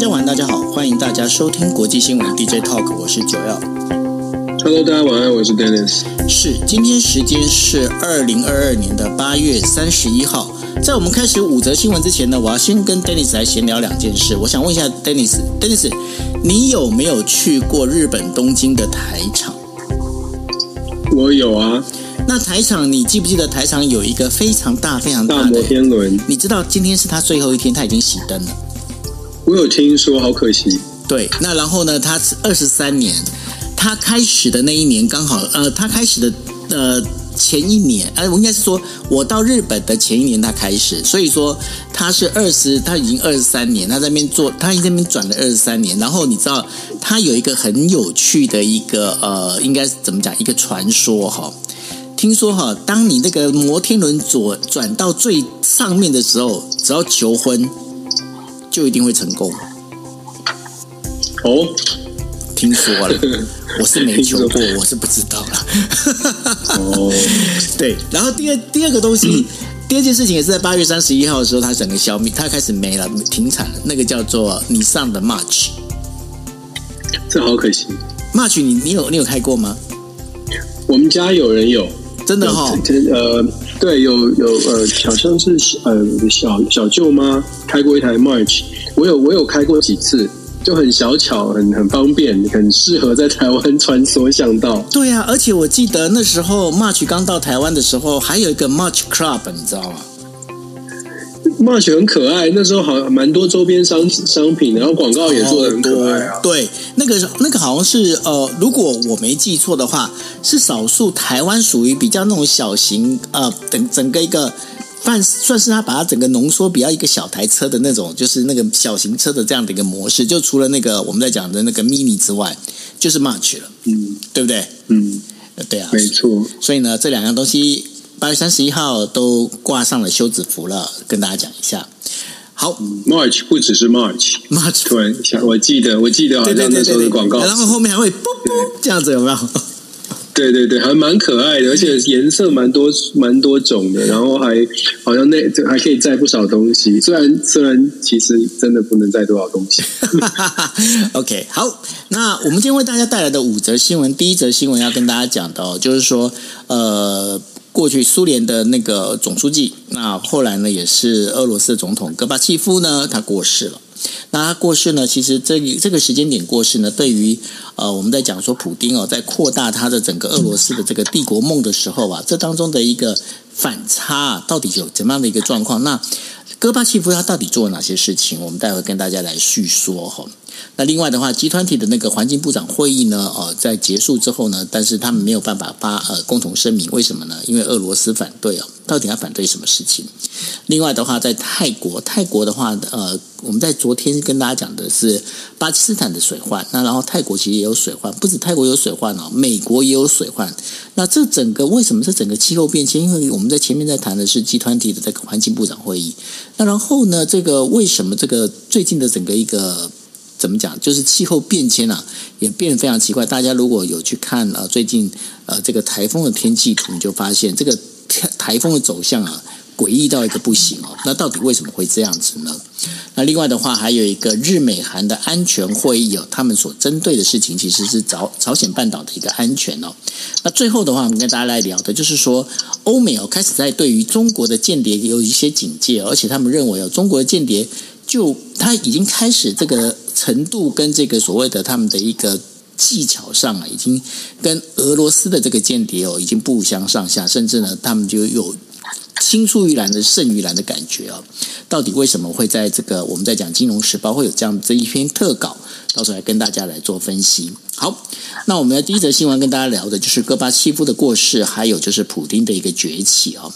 大家晚安，大家好，欢迎大家收听国际新闻 DJ Talk，我是九耀。Hello，大家晚安，我是 Dennis。是，今天时间是二零二二年的八月三十一号。在我们开始五则新闻之前呢，我要先跟 Dennis 来闲聊两件事。我想问一下 Dennis，Dennis，你有没有去过日本东京的台场？我有啊。那台场，你记不记得台场有一个非常大、非常大的大摩天轮？你知道今天是他最后一天，他已经熄灯了。我有听说，好可惜。对，那然后呢？他是二十三年，他开始的那一年刚好，呃，他开始的呃前一年，哎、我应该是说，我到日本的前一年他开始，所以说他是二十，他已经二十三年，他在那边做，他已经在那边转了二十三年。然后你知道，他有一个很有趣的一个呃，应该是怎么讲？一个传说哈，听说哈，当你那个摩天轮左转到最上面的时候，只要求婚。就一定会成功哦？听说了，我是没求过，我是不知道了。哦，对，然后第二第二个东西，嗯、第二件事情也是在八月三十一号的时候，它整个消灭，它开始没了，停产了。那个叫做 Nissan 的 March，这好可惜。March，你你有你有开过吗？我们家有人有，真的哈、哦。呃，对，有有呃，好像是呃小小舅妈开过一台 March，我有我有开过几次，就很小巧，很很方便，很适合在台湾穿梭巷道。对啊，而且我记得那时候 March 刚到台湾的时候，还有一个 March Club，你知道吗？March 很可爱，那时候好像蛮多周边商商品，然后广告也做的很可爱啊。对，那个那个好像是呃，如果我没记错的话，是少数台湾属于比较那种小型呃，整整个一个算算是他把它整个浓缩比较一个小台车的那种，就是那个小型车的这样的一个模式。就除了那个我们在讲的那个 Mini 之外，就是 March 了，嗯，对不对？嗯，对啊，没错。所以呢，这两样东西。八月三十一号都挂上了休止符了，跟大家讲一下。好，March 不只是 March，March 突然想，我记得，我记得好像那时候的广告，然后后面还会啵啵这样子，有没有？对对对，还蛮可爱的，而且颜色蛮多蛮多种的，然后还好像那这还可以载不少东西，虽然虽然其实真的不能载多少东西。OK，好，那我们今天为大家带来的五则新闻，第一则新闻要跟大家讲的哦，就是说呃。过去苏联的那个总书记，那后来呢也是俄罗斯的总统戈巴契夫呢，他过世了。那他过世呢，其实这这个时间点过世呢，对于呃我们在讲说普丁哦，在扩大他的整个俄罗斯的这个帝国梦的时候啊，这当中的一个反差啊，到底有怎么样的一个状况？那戈巴契夫他到底做了哪些事情？我们待会跟大家来叙说哈。那另外的话，G20 的那个环境部长会议呢，呃，在结束之后呢，但是他们没有办法发呃共同声明，为什么呢？因为俄罗斯反对哦，到底要反对什么事情？另外的话，在泰国，泰国的话，呃，我们在昨天跟大家讲的是巴基斯坦的水患，那然后泰国其实也有水患，不止泰国有水患哦，美国也有水患。那这整个为什么这整个气候变迁？因为我们在前面在谈的是 G20 的这个环境部长会议，那然后呢，这个为什么这个最近的整个一个怎么讲？就是气候变迁啊，也变得非常奇怪。大家如果有去看呃最近呃这个台风的天气图，你就发现这个台风的走向啊，诡异到一个不行哦。那到底为什么会这样子呢？那另外的话，还有一个日美韩的安全会议哦，他们所针对的事情其实是朝朝鲜半岛的一个安全哦。那最后的话，我们跟大家来聊的就是说，欧美哦开始在对于中国的间谍有一些警戒，而且他们认为哦，中国的间谍就他已经开始这个。程度跟这个所谓的他们的一个技巧上啊，已经跟俄罗斯的这个间谍哦，已经不相上下，甚至呢，他们就有青出于蓝的胜于蓝的感觉啊。到底为什么会在这个我们在讲《金融时报》会有这样这一篇特稿？到时候来跟大家来做分析。好，那我们的第一则新闻跟大家聊的就是戈巴契夫的过世，还有就是普丁的一个崛起啊。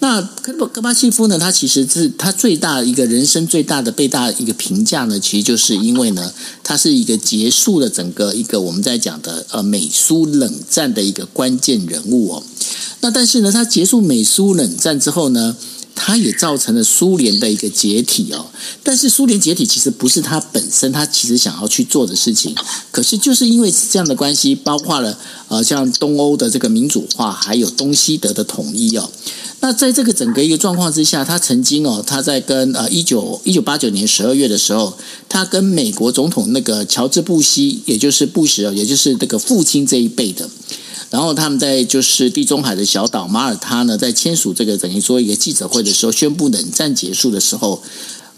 那戈巴戈巴契夫呢，他其实是他最大一个人生最大的被大一个评价呢，其实就是因为呢，他是一个结束了整个一个我们在讲的呃美苏冷战的一个关键人物哦。那但是呢，他结束美苏冷战之后呢，它也造成了苏联的一个解体哦。但是苏联解体其实不是它本身，它其实想要去做的事情。可是就是因为这样的关系，包括了呃像东欧的这个民主化，还有东西德的统一哦。那在这个整个一个状况之下，他曾经哦，他在跟呃一九一九八九年十二月的时候，他跟美国总统那个乔治布希，也就是布什哦，也就是这个父亲这一辈的，然后他们在就是地中海的小岛马耳他呢，在签署这个等于说一个记者会的时候，宣布冷战结束的时候，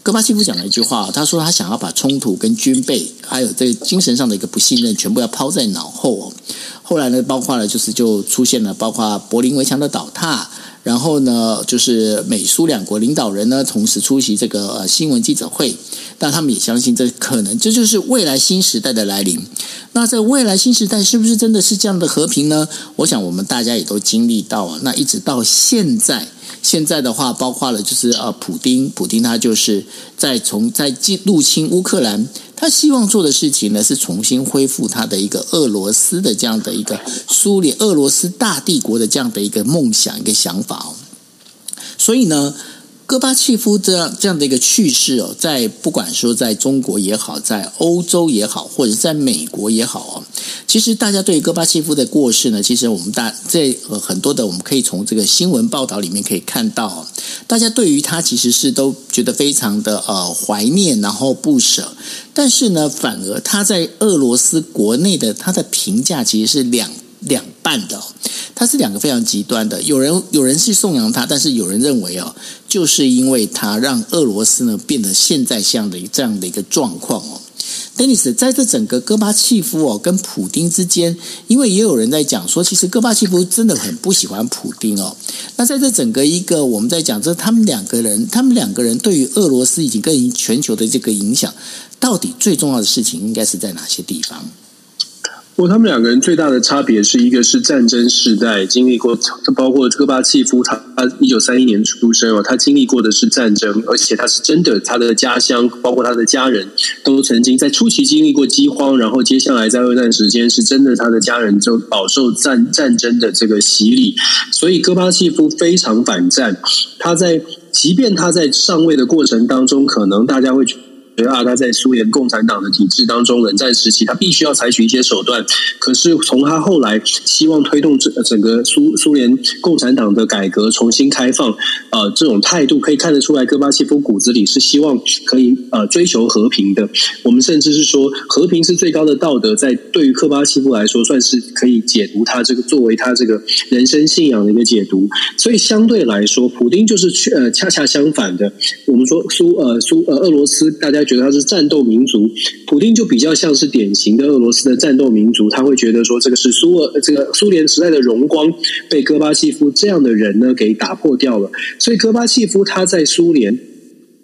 戈巴契夫讲了一句话，他说他想要把冲突跟军备还有这精神上的一个不信任全部要抛在脑后哦。后来呢，包括了就是就出现了，包括柏林围墙的倒塌。然后呢，就是美苏两国领导人呢同时出席这个呃新闻记者会，但他们也相信这可能这就是未来新时代的来临。那这未来新时代是不是真的是这样的和平呢？我想我们大家也都经历到啊。那一直到现在，现在的话，包括了就是呃，普丁，普丁他就是在从在进入侵乌克兰。他希望做的事情呢，是重新恢复他的一个俄罗斯的这样的一个苏联、俄罗斯大帝国的这样的一个梦想、一个想法哦。所以呢。戈巴契夫这样这样的一个去世哦，在不管说在中国也好，在欧洲也好，或者在美国也好哦，其实大家对于戈巴契夫的过世呢，其实我们大在很多的我们可以从这个新闻报道里面可以看到哦，大家对于他其实是都觉得非常的呃怀念，然后不舍，但是呢，反而他在俄罗斯国内的他的评价其实是两两半的。他是两个非常极端的，有人有人是颂扬他，但是有人认为哦，就是因为他让俄罗斯呢变得现在这样的这样的一个状况哦。Dennis 在这整个戈巴契夫哦跟普丁之间，因为也有人在讲说，其实戈巴契夫真的很不喜欢普丁哦。那在这整个一个我们在讲这他们两个人，他们两个人对于俄罗斯以及跟全球的这个影响，到底最重要的事情应该是在哪些地方？不过，他们两个人最大的差别是一个是战争时代经历过，包括戈巴契夫，他他一九三一年出生哦，他经历过的是战争，而且他是真的，他的家乡包括他的家人都曾经在初期经历过饥荒，然后接下来在二战时间是真的，他的家人就饱受战战争的这个洗礼，所以戈巴契夫非常反战，他在即便他在上位的过程当中，可能大家会觉觉得。啊，他在苏联共产党的体制当中，冷战时期他必须要采取一些手段。可是从他后来希望推动整整个苏苏联共产党的改革、重新开放，呃，这种态度可以看得出来，戈巴契夫骨子里是希望可以呃追求和平的。我们甚至是说，和平是最高的道德，在对于戈巴契夫来说，算是可以解读他这个作为他这个人生信仰的一个解读。所以相对来说，普丁就是呃恰恰相反的。我们说苏呃苏呃俄罗斯，大家。觉得他是战斗民族，普丁就比较像是典型的俄罗斯的战斗民族。他会觉得说，这个是苏俄这个苏联时代的荣光被戈巴契夫这样的人呢给打破掉了。所以戈巴契夫他在苏联。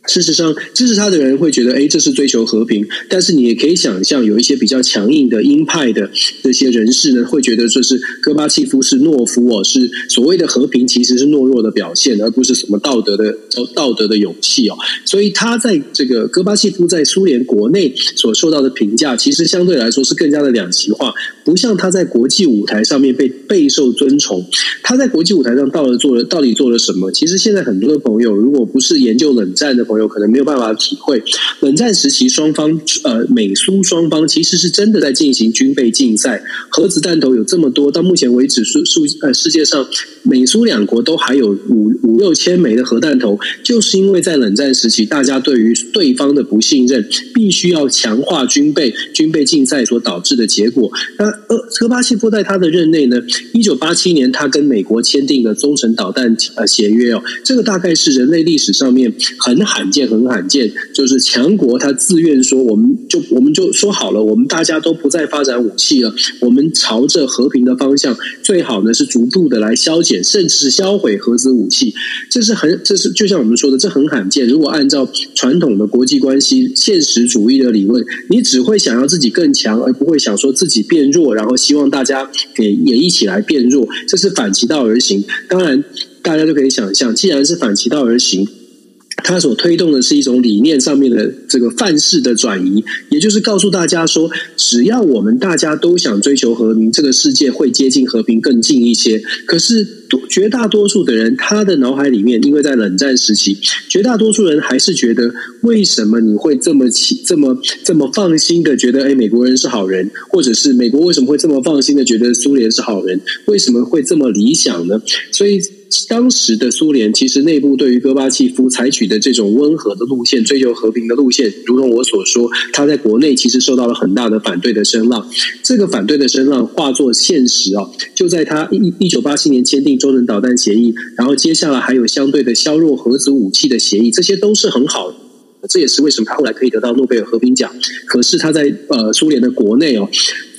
事实上，支持他的人会觉得，哎，这是追求和平。但是你也可以想象，有一些比较强硬的鹰派的这些人士呢，会觉得说是戈巴契夫是懦夫哦，是所谓的和平其实是懦弱的表现，而不是什么道德的道德的勇气哦。所以他在这个戈巴契夫在苏联国内所受到的评价，其实相对来说是更加的两极化，不像他在国际舞台上面被备受尊崇。他在国际舞台上到了做了到底做了什么？其实现在很多的朋友，如果不是研究冷战的朋友，可能没有办法体会，冷战时期双方呃美苏双方其实是真的在进行军备竞赛，核子弹头有这么多，到目前为止数数呃世界上美苏两国都还有五五六千枚的核弹头，就是因为在冷战时期大家对于对方的不信任，必须要强化军备军备竞赛所导致的结果。那呃戈巴契夫在他的任内呢，一九八七年他跟美国签订了中程导弹呃协约哦，这个大概是人类历史上面很罕。罕见很罕见，就是强国他自愿说，我们就我们就说好了，我们大家都不再发展武器了，我们朝着和平的方向，最好呢是逐步的来消减，甚至是销毁核子武器。这是很，这是就像我们说的，这很罕见。如果按照传统的国际关系现实主义的理论，你只会想要自己更强，而不会想说自己变弱，然后希望大家给也一起来变弱，这是反其道而行。当然，大家就可以想象，既然是反其道而行。他所推动的是一种理念上面的这个范式的转移，也就是告诉大家说，只要我们大家都想追求和平，这个世界会接近和平更近一些。可是绝大多数的人他的脑海里面，因为在冷战时期，绝大多数人还是觉得，为什么你会这么起这么这么放心的觉得，哎，美国人是好人，或者是美国为什么会这么放心的觉得苏联是好人？为什么会这么理想呢？所以。当时的苏联其实内部对于戈巴契夫采取的这种温和的路线、追求和平的路线，如同我所说，他在国内其实受到了很大的反对的声浪。这个反对的声浪化作现实啊，就在他一一九八七年签订中程导弹协议，然后接下来还有相对的削弱核子武器的协议，这些都是很好的。这也是为什么他后来可以得到诺贝尔和平奖。可是他在呃苏联的国内哦。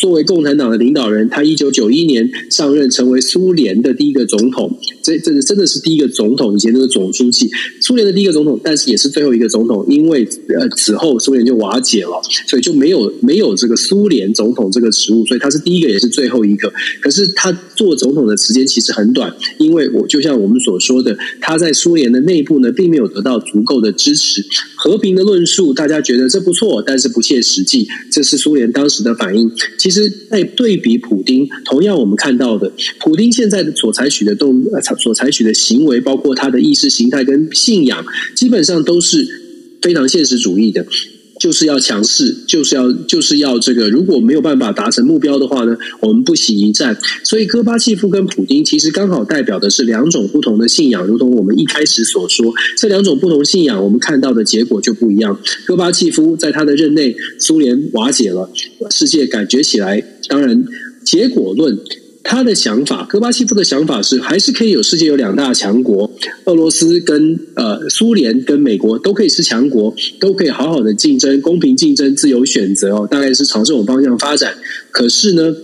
作为共产党的领导人，他一九九一年上任，成为苏联的第一个总统。这这个真的是第一个总统，以前都是总书记。苏联的第一个总统，但是也是最后一个总统，因为呃此后苏联就瓦解了，所以就没有没有这个苏联总统这个职务。所以他是第一个，也是最后一个。可是他做总统的时间其实很短，因为我就像我们所说的，他在苏联的内部呢，并没有得到足够的支持。和平的论述，大家觉得这不错，但是不切实际。这是苏联当时的反应。其实，在对比普丁，同样我们看到的，普丁现在的所采取的动所采取的行为，包括他的意识形态跟信仰，基本上都是非常现实主义的。就是要强势，就是要就是要这个。如果没有办法达成目标的话呢，我们不惜一战。所以，戈巴契夫跟普丁其实刚好代表的是两种不同的信仰。如同我们一开始所说，这两种不同信仰，我们看到的结果就不一样。戈巴契夫在他的任内，苏联瓦解了，世界感觉起来，当然结果论。他的想法，戈巴契夫的想法是，还是可以有世界有两大强国，俄罗斯跟呃苏联跟美国都可以是强国，都可以好好的竞争，公平竞争，自由选择哦，大概是朝这种方向发展。可是呢，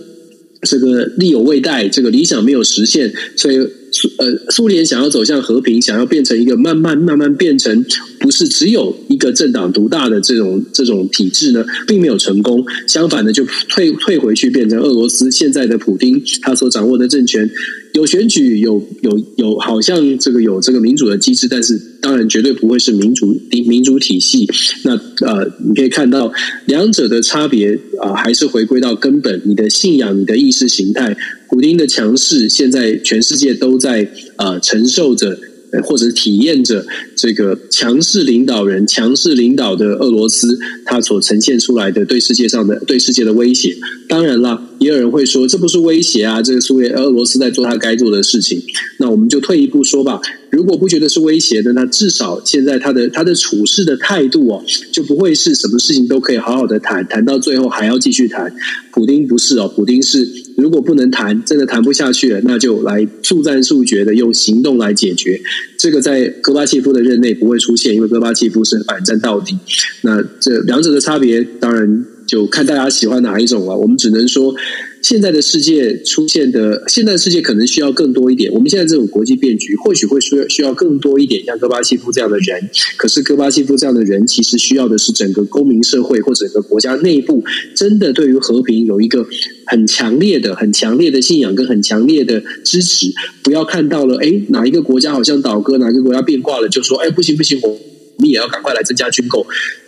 这个力有未逮，这个理想没有实现，所以。苏呃，苏联想要走向和平，想要变成一个慢慢慢慢变成不是只有一个政党独大的这种这种体制呢，并没有成功。相反的，就退退回去变成俄罗斯现在的普丁他所掌握的政权，有选举，有有有，好像这个有这个民主的机制，但是当然绝对不会是民主民主体系。那呃，你可以看到两者的差别啊，还是回归到根本，你的信仰，你的意识形态。古丁的强势，现在全世界都在呃承受着，或者体验着这个强势领导人、强势领导的俄罗斯，他所呈现出来的对世界上的、对世界的威胁。当然了，也有人会说，这不是威胁啊，这个苏联、俄罗斯在做他该做的事情。那我们就退一步说吧，如果不觉得是威胁的，那至少现在他的他的处事的态度哦，就不会是什么事情都可以好好的谈，谈到最后还要继续谈。普丁不是哦，普丁是如果不能谈，真的谈不下去了，那就来速战速决的用行动来解决。这个在戈巴契夫的任内不会出现，因为戈巴契夫是反战到底。那这两者的差别，当然。就看大家喜欢哪一种了。我们只能说，现在的世界出现的，现在的世界可能需要更多一点。我们现在这种国际变局，或许会需要需要更多一点像戈巴契夫这样的人。可是，戈巴契夫这样的人，其实需要的是整个公民社会或整个国家内部，真的对于和平有一个很强烈的、很强烈的信仰跟很强烈的支持。不要看到了，哎，哪一个国家好像倒戈，哪个国家变卦了，就说，哎，不行不行，我们也要赶快来增加军购。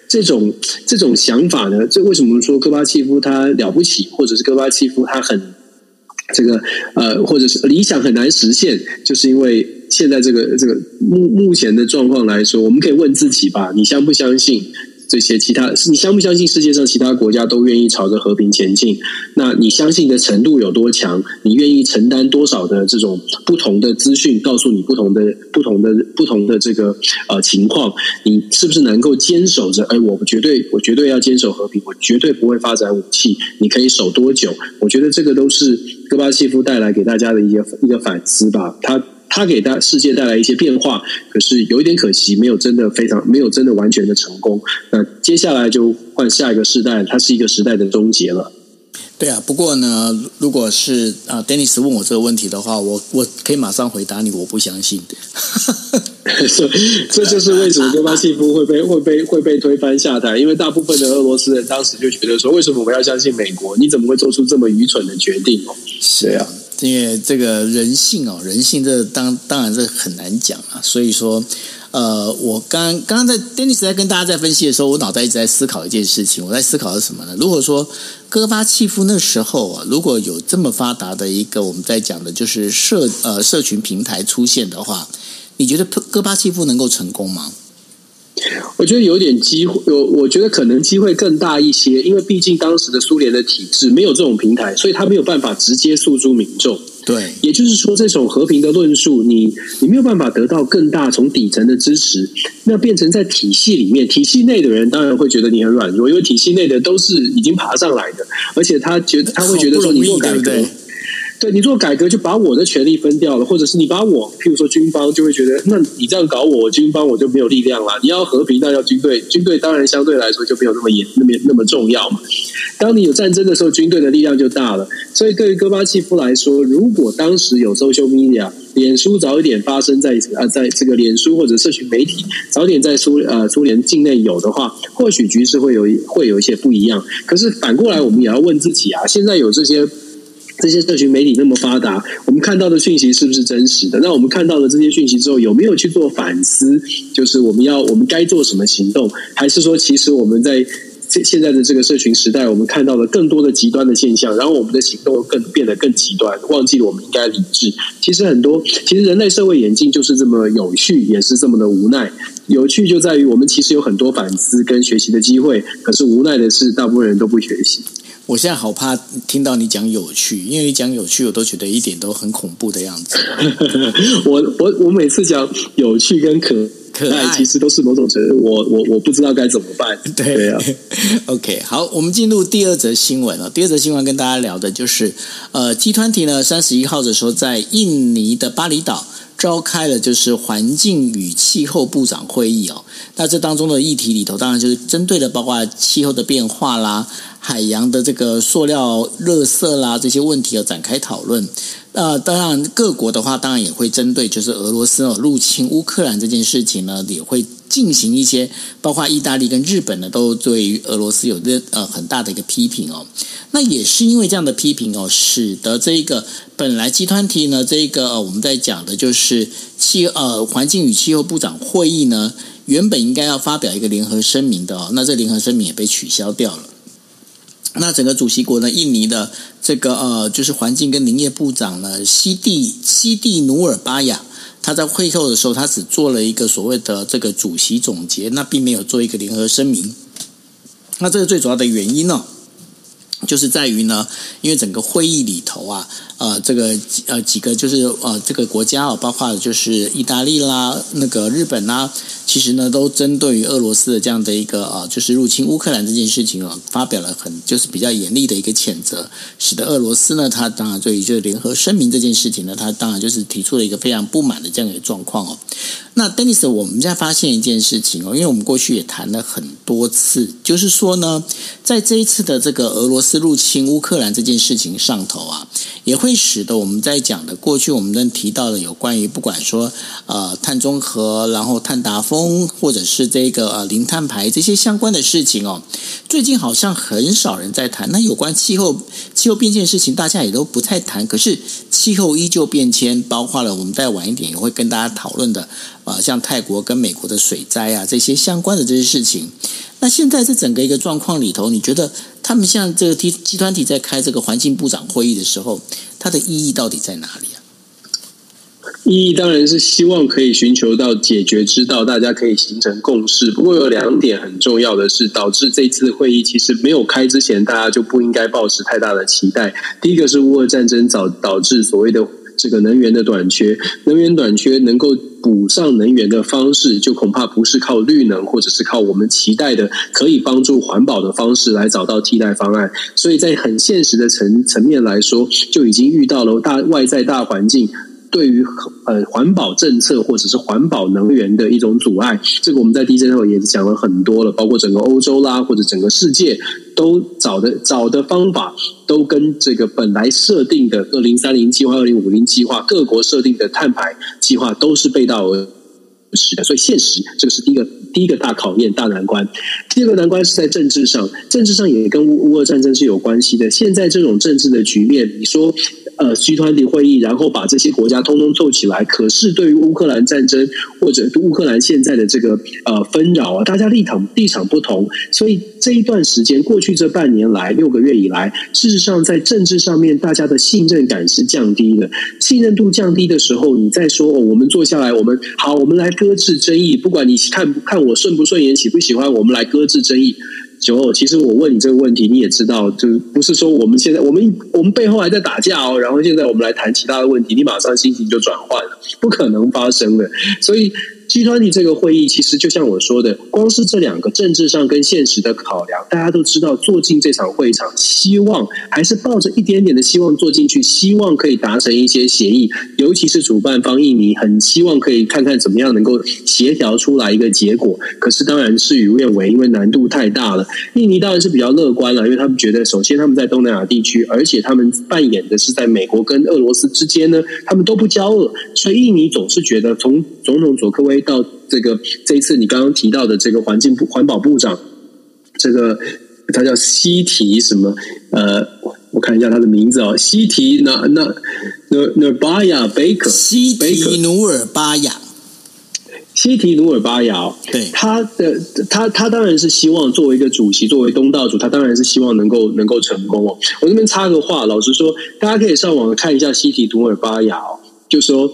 这种这种想法呢，这为什么说戈巴契夫他了不起，或者是戈巴契夫他很这个呃，或者是理想很难实现，就是因为现在这个这个目目前的状况来说，我们可以问自己吧，你相不相信？这些其他，你相不相信世界上其他国家都愿意朝着和平前进？那你相信的程度有多强？你愿意承担多少的这种不同的资讯，告诉你不同的、不同的、不同的这个呃情况？你是不是能够坚守着？哎，我绝对，我绝对要坚守和平，我绝对不会发展武器。你可以守多久？我觉得这个都是戈巴契夫带来给大家的一个一个反思吧。他。他给大世界带来一些变化，可是有一点可惜，没有真的非常，没有真的完全的成功。那接下来就换下一个时代，它是一个时代的终结了。对啊，不过呢，如果是啊，Dennis 问我这个问题的话，我我可以马上回答你，我不相信。这这就是为什么戈巴契夫会被会被会被推翻下台，因为大部分的俄罗斯人当时就觉得说，为什么我们要相信美国？你怎么会做出这么愚蠢的决定？哦，是啊。因为这个人性哦，人性这当当然这很难讲啊，所以说，呃，我刚刚刚在 Dennis 在跟大家在分析的时候，我脑袋一直在思考一件事情。我在思考是什么呢？如果说戈巴契夫那时候啊，如果有这么发达的一个我们在讲的就是社呃社群平台出现的话，你觉得戈巴契夫能够成功吗？我觉得有点机会，我我觉得可能机会更大一些，因为毕竟当时的苏联的体制没有这种平台，所以他没有办法直接诉诸民众。对，也就是说，这种和平的论述，你你没有办法得到更大从底层的支持，那变成在体系里面，体系内的人当然会觉得你很软弱，因为体系内的都是已经爬上来的，而且他觉得他会觉得说你做改革。对，你做改革就把我的权力分掉了，或者是你把我，譬如说军方就会觉得，那你这样搞我，我军方我就没有力量了。你要和平，那要军队，军队当然相对来说就没有那么严，那么那么重要嘛。当你有战争的时候，军队的力量就大了。所以对于戈巴契夫来说，如果当时有 social media，脸书早一点发生在啊，在这个脸书或者社群媒体早点在苏呃苏联境内有的话，或许局势会有会有一些不一样。可是反过来，我们也要问自己啊，现在有这些。这些社群媒体那么发达，我们看到的讯息是不是真实的？那我们看到了这些讯息之后，有没有去做反思？就是我们要我们该做什么行动？还是说，其实我们在现现在的这个社群时代，我们看到了更多的极端的现象，然后我们的行动更变得更极端，忘记了我们应该理智。其实很多，其实人类社会演进就是这么有趣，也是这么的无奈。有趣就在于我们其实有很多反思跟学习的机会，可是无奈的是，大部分人都不学习。我现在好怕听到你讲有趣，因为你讲有趣，我都觉得一点都很恐怖的样子。我我我每次讲有趣跟可可爱，其实都是某种程度，我我我不知道该怎么办。对，对啊，OK，好，我们进入第二则新闻了。第二则新闻跟大家聊的就是，呃集团体呢，三十一号的时候在印尼的巴厘岛。召开了就是环境与气候部长会议哦，那这当中的议题里头，当然就是针对的包括气候的变化啦、海洋的这个塑料垃圾啦这些问题要展开讨论。那，当然各国的话，当然也会针对就是俄罗斯哦入侵乌克兰这件事情呢，也会。进行一些，包括意大利跟日本呢，都对于俄罗斯有这呃很大的一个批评哦。那也是因为这样的批评哦，使得这一个本来集团体呢，这一个、呃、我们在讲的就是气呃环境与气候部长会议呢，原本应该要发表一个联合声明的哦，那这联合声明也被取消掉了。那整个主席国呢，印尼的这个呃就是环境跟林业部长呢，西蒂西蒂努尔巴雅。他在会后的时候，他只做了一个所谓的这个主席总结，那并没有做一个联合声明。那这个最主要的原因呢，就是在于呢，因为整个会议里头啊。呃，这个呃几个就是呃这个国家啊，包括就是意大利啦、那个日本啦，其实呢都针对于俄罗斯的这样的一个啊，就是入侵乌克兰这件事情啊，发表了很就是比较严厉的一个谴责，使得俄罗斯呢，他当然对于就是联合声明这件事情呢，他当然就是提出了一个非常不满的这样一个状况哦。那 Dennis，我们在发现一件事情哦，因为我们过去也谈了很多次，就是说呢，在这一次的这个俄罗斯入侵乌克兰这件事情上头啊，也。会使得我们在讲的过去，我们能提到的有关于不管说呃碳中和，然后碳达峰，或者是这个呃零碳排这些相关的事情哦，最近好像很少人在谈。那有关气候气候变迁的事情，大家也都不太谈。可是气候依旧变迁，包括了我们再晚一点也会跟大家讨论的啊、像泰国跟美国的水灾啊这些相关的这些事情。那现在这整个一个状况里头，你觉得他们像这个集集团体在开这个环境部长会议的时候，它的意义到底在哪里啊？意义当然是希望可以寻求到解决之道，大家可以形成共识。不过有两点很重要的是，导致这次会议其实没有开之前，大家就不应该抱持太大的期待。第一个是乌俄战争导导致所谓的。这个能源的短缺，能源短缺能够补上能源的方式，就恐怕不是靠绿能，或者是靠我们期待的可以帮助环保的方式来找到替代方案。所以在很现实的层层面来说，就已经遇到了大外在大环境。对于呃环保政策或者是环保能源的一种阻碍，这个我们在 DJ 后也讲了很多了，包括整个欧洲啦或者整个世界都找的找的方法，都跟这个本来设定的二零三零计划、二零五零计划，各国设定的碳排计划都是背道而驰的。所以现实这个是第一个第一个大考验、大难关。第二个难关是在政治上，政治上也跟乌乌俄战争是有关系的。现在这种政治的局面，你说。呃 G20 会议，然后把这些国家通通凑起来。可是对于乌克兰战争或者乌克兰现在的这个呃纷扰啊，大家立场立场不同，所以这一段时间过去这半年来六个月以来，事实上在政治上面大家的信任感是降低的。信任度降低的时候，你再说哦，我们坐下来，我们好，我们来搁置争议，不管你看看我顺不顺眼，喜不喜欢，我们来搁置争议。九欧，其实我问你这个问题，你也知道，就不是说我们现在我们我们背后还在打架哦，然后现在我们来谈其他的问题，你马上心情就转换了，不可能发生的，所以。G20 这个会议，其实就像我说的，光是这两个政治上跟现实的考量，大家都知道，坐进这场会场，希望还是抱着一点点的希望坐进去，希望可以达成一些协议。尤其是主办方印尼，很希望可以看看怎么样能够协调出来一个结果。可是当然事与愿违，因为难度太大了。印尼当然是比较乐观了，因为他们觉得，首先他们在东南亚地区，而且他们扮演的是在美国跟俄罗斯之间呢，他们都不交恶，所以印尼总是觉得，从总统佐科威。到这个这一次你刚刚提到的这个环境部环保部长，这个他叫西提什么？呃，我看一下他的名字哦，西提那那那那巴亚贝克，西提努尔巴亚，西提努尔巴亚。对，他的他他当然是希望作为一个主席，作为东道主，他当然是希望能够能够成功哦。我这边插个话，老实说，大家可以上网看一下西提努尔巴亚哦，就说。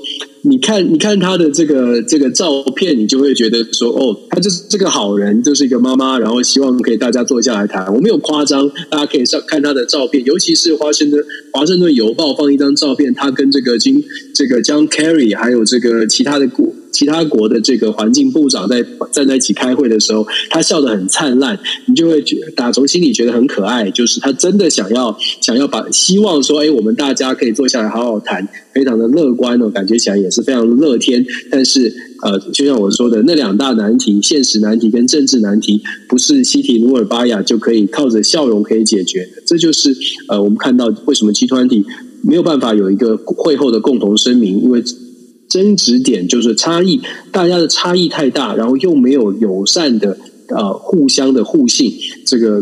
你看，你看他的这个这个照片，你就会觉得说，哦，他就是这个好人，就是一个妈妈，然后希望可以大家坐下来谈。我没有夸张，大家可以上看他的照片，尤其是华盛顿华盛顿邮报放一张照片，他跟这个金这个 John Kerry 还有这个其他的国其他国的这个环境部长在站在一起开会的时候，他笑得很灿烂，你就会觉打从心里觉得很可爱，就是他真的想要想要把希望说，哎，我们大家可以坐下来好好谈，非常的乐观哦，感觉起来也是。非常乐天，但是呃，就像我说的，那两大难题——现实难题跟政治难题，不是西提努尔巴亚就可以靠着笑容可以解决。这就是呃，我们看到为什么集团体没有办法有一个会后的共同声明，因为争执点就是差异，大家的差异太大，然后又没有友善的呃互相的互信，这个。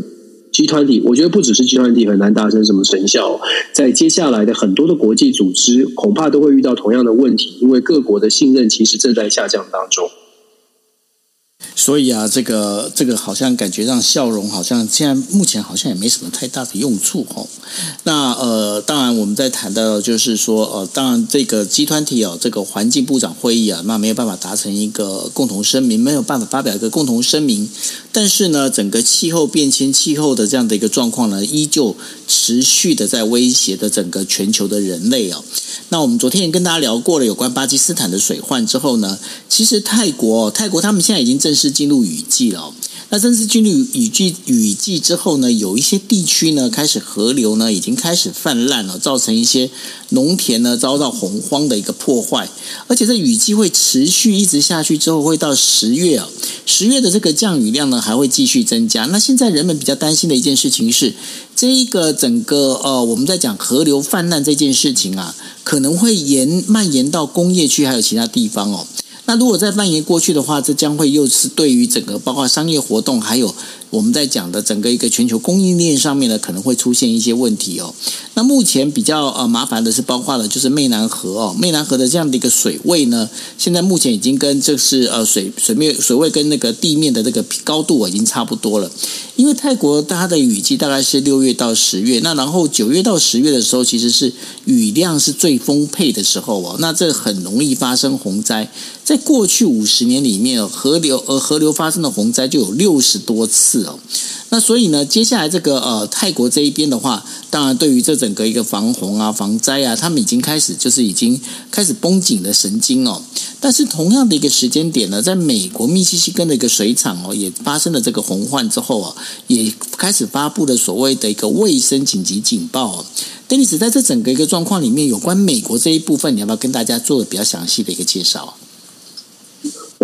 集团体我觉得不只是集团体很难达成什么成效，在接下来的很多的国际组织，恐怕都会遇到同样的问题，因为各国的信任其实正在下降当中。所以啊，这个这个好像感觉让笑容好像现在目前好像也没什么太大的用处哦。那呃，当然我们在谈到就是说，呃，当然这个集团体哦，这个环境部长会议啊，那没有办法达成一个共同声明，没有办法发表一个共同声明。但是呢，整个气候变迁、气候的这样的一个状况呢，依旧持续的在威胁的整个全球的人类哦。那我们昨天也跟大家聊过了有关巴基斯坦的水患之后呢，其实泰国，泰国他们现在已经正式是进入雨季了。那正式进入雨季雨季之后呢，有一些地区呢开始河流呢已经开始泛滥了，造成一些农田呢遭到洪荒的一个破坏。而且这雨季会持续一直下去之后，会到十月啊，十月的这个降雨量呢还会继续增加。那现在人们比较担心的一件事情是，这一个整个呃我们在讲河流泛滥这件事情啊，可能会延蔓延到工业区还有其他地方哦。那如果再蔓延过去的话，这将会又是对于整个包括商业活动还有。我们在讲的整个一个全球供应链上面呢，可能会出现一些问题哦。那目前比较呃麻烦的是，包括了就是湄南河哦，湄南河的这样的一个水位呢，现在目前已经跟这是呃水水面水位跟那个地面的这个高度已经差不多了。因为泰国它的雨季大概是六月到十月，那然后九月到十月的时候，其实是雨量是最丰沛的时候哦。那这很容易发生洪灾，在过去五十年里面，河流呃河流发生的洪灾就有六十多次。那所以呢，接下来这个呃泰国这一边的话，当然对于这整个一个防洪啊、防灾啊，他们已经开始就是已经开始绷紧的神经哦。但是同样的一个时间点呢，在美国密西西根的一个水厂哦，也发生了这个洪患之后啊，也开始发布了所谓的一个卫生紧急警报哦。丹尼斯在这整个一个状况里面，有关美国这一部分，你要不要跟大家做的比较详细的一个介绍？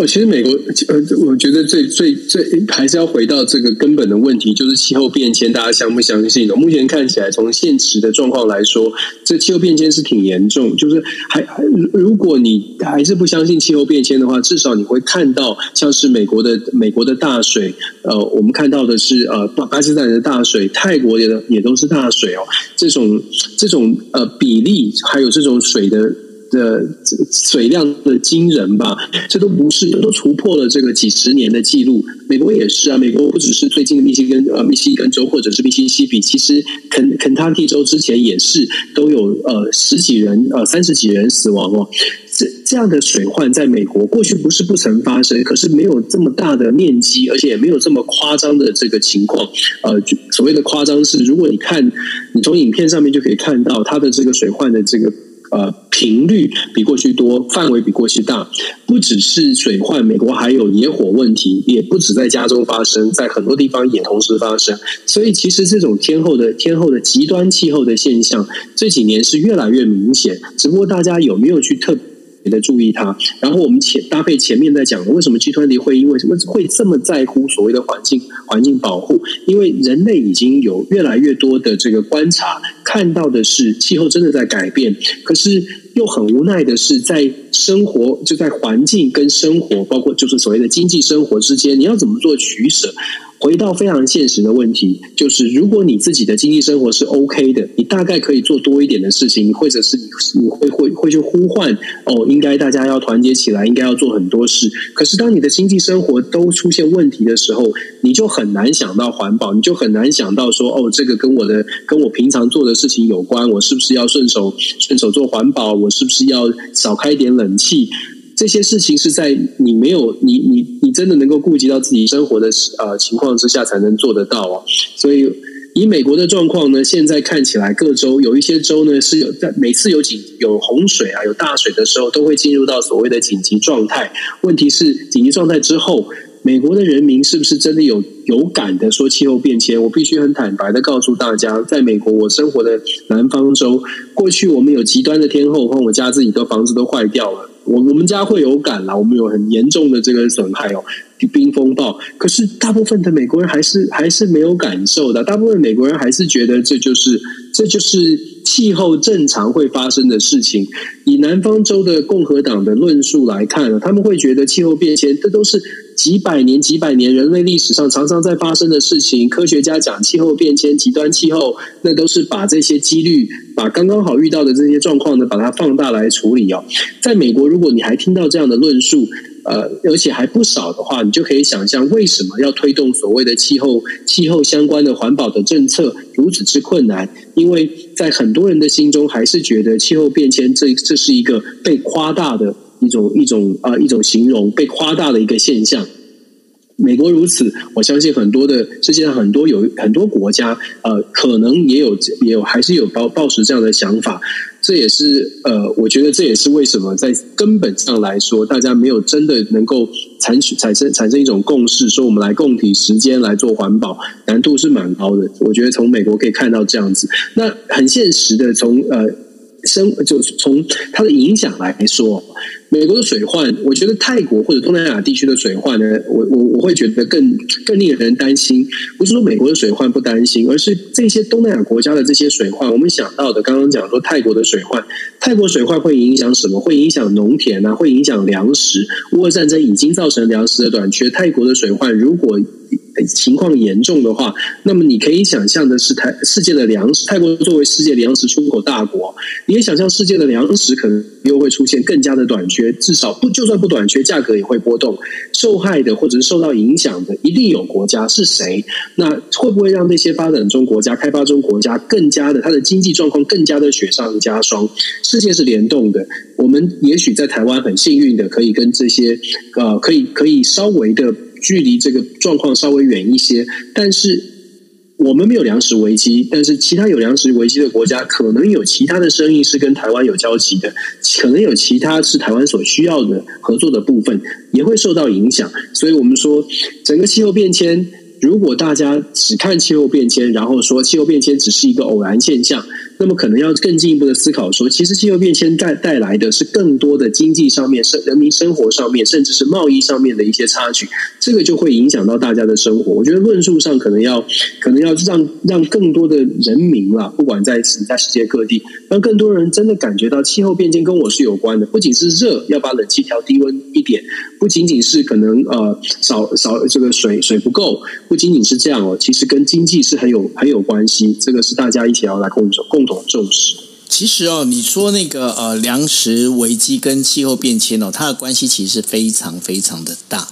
哦，其实美国呃，我觉得最最最还是要回到这个根本的问题，就是气候变迁，大家相不相信呢？目前看起来，从现实的状况来说，这气候变迁是挺严重。就是还还如果你还是不相信气候变迁的话，至少你会看到像是美国的美国的大水，呃，我们看到的是呃巴巴基斯坦的大水，泰国也也都是大水哦。这种这种呃比例，还有这种水的。的水量的惊人吧，这都不是，都突破了这个几十年的记录。美国也是啊，美国不只是最近的密西根呃密西根州或者是密西西比，其实肯肯塔基州之前也是都有呃十几人呃三十几人死亡哦。这这样的水患在美国过去不是不曾发生，可是没有这么大的面积，而且也没有这么夸张的这个情况。呃，所谓的夸张是，如果你看你从影片上面就可以看到它的这个水患的这个。呃，频率比过去多，范围比过去大，不只是水患，美国还有野火问题，也不止在加州发生，在很多地方也同时发生。所以，其实这种天后的天后的极端气候的现象，这几年是越来越明显。只不过大家有没有去特别的注意它？然后我们前搭配前面在讲的，为什么 G20 会议为什么会这么在乎所谓的环境环境保护？因为人类已经有越来越多的这个观察。看到的是气候真的在改变，可是又很无奈的是，在生活就在环境跟生活，包括就是所谓的经济生活之间，你要怎么做取舍？回到非常现实的问题，就是如果你自己的经济生活是 OK 的，你大概可以做多一点的事情，或者是你你会会会去呼唤哦，应该大家要团结起来，应该要做很多事。可是当你的经济生活都出现问题的时候，你就很难想到环保，你就很难想到说哦，这个跟我的跟我平常做的。事情有关，我是不是要顺手顺手做环保？我是不是要少开一点冷气？这些事情是在你没有你你你真的能够顾及到自己生活的呃情况之下才能做得到哦。所以以美国的状况呢，现在看起来各州有一些州呢是有在每次有紧有洪水啊有大水的时候，都会进入到所谓的紧急状态。问题是紧急状态之后。美国的人民是不是真的有有感的说气候变迁？我必须很坦白的告诉大家，在美国我生活的南方州，过去我们有极端的天候，和我家自己的房子都坏掉了。我我们家会有感啦，我们有很严重的这个损害哦，冰风暴。可是大部分的美国人还是还是没有感受的，大部分美国人还是觉得这就是这就是气候正常会发生的事情。以南方州的共和党的论述来看，他们会觉得气候变迁这都是。几百年、几百年，人类历史上常常在发生的事情。科学家讲气候变迁、极端气候，那都是把这些几率，把刚刚好遇到的这些状况呢，把它放大来处理哦。在美国，如果你还听到这样的论述，呃，而且还不少的话，你就可以想象为什么要推动所谓的气候、气候相关的环保的政策如此之困难？因为在很多人的心中，还是觉得气候变迁这这是一个被夸大的。一种一种啊、呃，一种形容被夸大的一个现象。美国如此，我相信很多的世界上很多有很多国家，呃，可能也有也有还是有抱抱持这样的想法。这也是呃，我觉得这也是为什么在根本上来说，大家没有真的能够产取产生产生一种共识，说我们来共体时间来做环保，难度是蛮高的。我觉得从美国可以看到这样子，那很现实的从呃生就从它的影响来说。美国的水患，我觉得泰国或者东南亚地区的水患呢，我我我会觉得更更令人担心。不是说美国的水患不担心，而是这些东南亚国家的这些水患，我们想到的，刚刚讲说泰国的水患，泰国水患会影响什么？会影响农田啊，会影响粮食。乌俄战争已经造成粮食的短缺，泰国的水患如果情况严重的话，那么你可以想象的是，泰世界的粮食，泰国作为世界粮食出口大国，你也想象世界的粮食可能又会出现更加的短缺，至少不就算不短缺，价格也会波动。受害的或者是受到影响的，一定有国家是谁？那会不会让那些发展中国家、开发中国家更加的，它的经济状况更加的雪上加霜？世界是联动的，我们也许在台湾很幸运的，可以跟这些呃，可以可以稍微的。距离这个状况稍微远一些，但是我们没有粮食危机，但是其他有粮食危机的国家可能有其他的生意是跟台湾有交集的，可能有其他是台湾所需要的合作的部分也会受到影响。所以我们说，整个气候变迁，如果大家只看气候变迁，然后说气候变迁只是一个偶然现象，那么可能要更进一步的思考说，其实气候变迁带带来的是更多的经济上面、生人民生活上面，甚至是贸易上面的一些差距，这个就会影响到大家的生活。我觉得论述上可能要可能要让让更多的人民啦，不管在此在世界各地，让更多人真的感觉到气候变迁跟我是有关的，不仅是热，要把冷气调低温一点，不仅仅是可能呃少少这个水水不够，不仅仅是这样哦，其实跟经济是很有很有关系，这个是大家一起要来共同共同重视。其实哦，你说那个呃粮食危机跟气候变迁哦，它的关系其实是非常非常的大。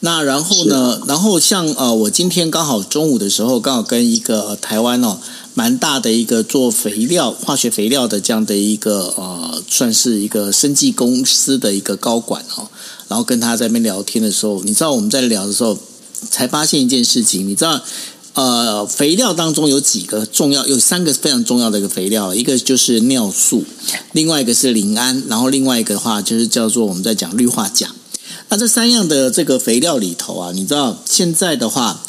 那然后呢，然后像呃，我今天刚好中午的时候，刚好跟一个台湾哦蛮大的一个做肥料、化学肥料的这样的一个呃，算是一个生技公司的一个高管哦，然后跟他在那边聊天的时候，你知道我们在聊的时候，才发现一件事情，你知道呃，肥料当中有几个重要，有三个非常重要的一个肥料，一个就是尿素，另外一个是磷胺，然后另外一个的话就是叫做我们在讲氯化钾。那这三样的这个肥料里头啊，你知道现在的话，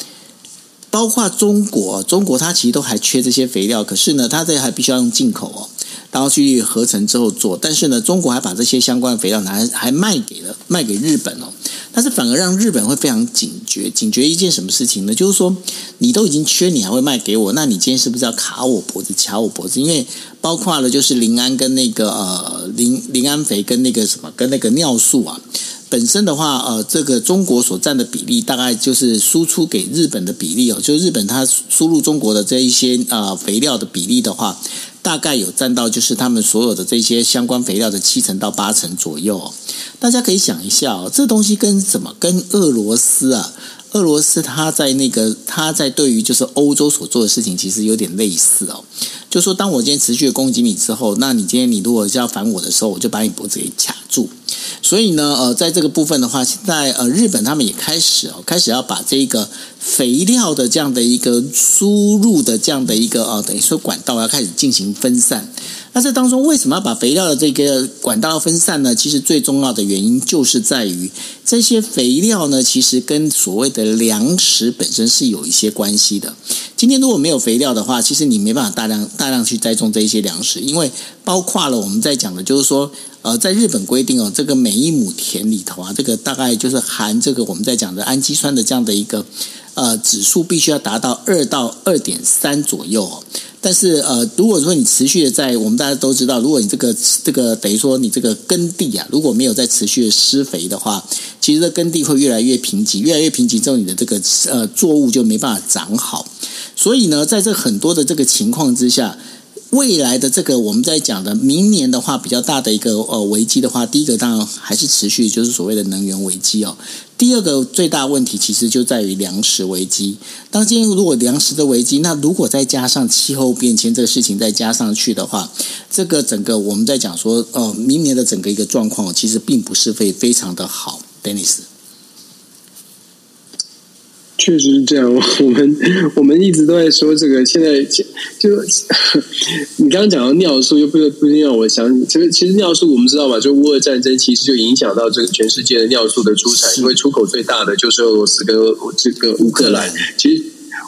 包括中国，中国它其实都还缺这些肥料，可是呢，它这还必须要用进口哦，然后去合成之后做。但是呢，中国还把这些相关的肥料拿还卖给了卖给日本哦，但是反而让日本会非常警觉，警觉一件什么事情呢？就是说你都已经缺，你还会卖给我，那你今天是不是要卡我脖子、掐我脖子？因为包括了就是磷胺跟那个呃磷磷胺肥跟那个什么跟那个尿素啊。本身的话，呃，这个中国所占的比例大概就是输出给日本的比例哦，就日本它输入中国的这一些啊、呃、肥料的比例的话，大概有占到就是他们所有的这些相关肥料的七成到八成左右哦。大家可以想一下哦，这东西跟什么？跟俄罗斯啊。俄罗斯他在那个他在对于就是欧洲所做的事情，其实有点类似哦。就说当我今天持续的攻击你之后，那你今天你如果是要反我的时候，我就把你脖子给卡住。所以呢，呃，在这个部分的话，现在呃日本他们也开始哦，开始要把这个肥料的这样的一个输入的这样的一个呃等于说管道要开始进行分散。那这当中为什么要把肥料的这个管道分散呢？其实最重要的原因就是在于这些肥料呢，其实跟所谓的粮食本身是有一些关系的。今天如果没有肥料的话，其实你没办法大量大量去栽种这一些粮食，因为包括了我们在讲的，就是说，呃，在日本规定哦，这个每一亩田里头啊，这个大概就是含这个我们在讲的氨基酸的这样的一个呃指数，必须要达到二到二点三左右哦。但是呃，如果说你持续的在，我们大家都知道，如果你这个这个等于说你这个耕地啊，如果没有在持续的施肥的话，其实这耕地会越来越贫瘠，越来越贫瘠之后，你的这个呃作物就没办法长好。所以呢，在这很多的这个情况之下。未来的这个我们在讲的明年的话，比较大的一个呃危机的话，第一个当然还是持续就是所谓的能源危机哦。第二个最大问题其实就在于粮食危机。当今如果粮食的危机，那如果再加上气候变迁这个事情再加上去的话，这个整个我们在讲说，呃，明年的整个一个状况其实并不是会非常的好，Dennis。确实是这样，我们我们一直都在说这个。现在就，就 你刚刚讲到尿素，又不不禁让我想，其实其实尿素我们知道吧，就乌俄战争其实就影响到这个全世界的尿素的出产，因为出口最大的就是俄罗斯跟这个乌克兰，其实。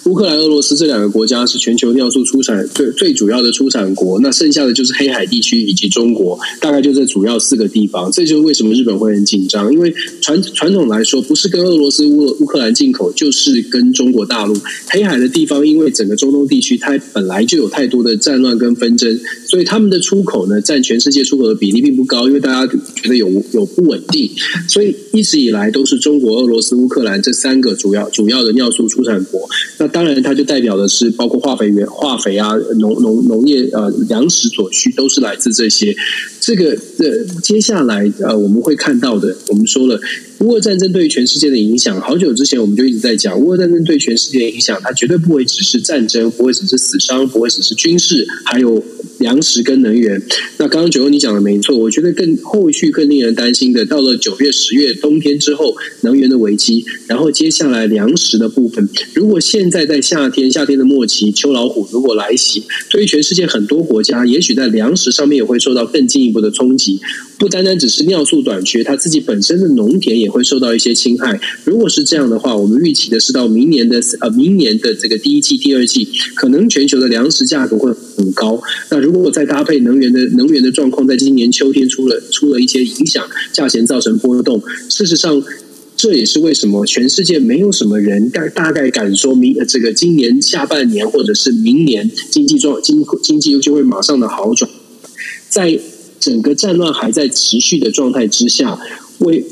乌克兰、俄罗斯这两个国家是全球尿素出产最最主要的出产国，那剩下的就是黑海地区以及中国，大概就这主要四个地方。这就是为什么日本会很紧张，因为传传统来说，不是跟俄罗斯、乌乌克兰进口，就是跟中国大陆。黑海的地方，因为整个中东地区它本来就有太多的战乱跟纷争，所以他们的出口呢，占全世界出口的比例并不高，因为大家觉得有有不稳定，所以一直以来都是中国、俄罗斯、乌克兰这三个主要主要的尿素出产国。那当然，它就代表的是包括化肥原、化肥啊、农农农业呃粮食所需，都是来自这些。这个呃，接下来呃，我们会看到的，我们说了，乌俄战争对全世界的影响，好久之前我们就一直在讲，乌俄战争对全世界的影响，它绝对不会只是战争，不会只是死伤，不会只是军事，还有粮食跟能源。那刚刚九欧你讲的没错，我觉得更后续更令人担心的，到了九月、十月冬天之后，能源的危机，然后接下来粮食的部分，如果现在在夏天，夏天的末期，秋老虎如果来袭，对于全世界很多国家，也许在粮食上面也会受到更进一步的冲击。不单单只是尿素短缺，它自己本身的农田也会受到一些侵害。如果是这样的话，我们预期的是到明年的呃明年的这个第一季、第二季，可能全球的粮食价格会很高。那如果再搭配能源的能源的状况，在今年秋天出了出了一些影响，价钱造成波动。事实上。这也是为什么全世界没有什么人大大概敢说明这个今年下半年或者是明年经济状经经济就会马上的好转，在整个战乱还在持续的状态之下，为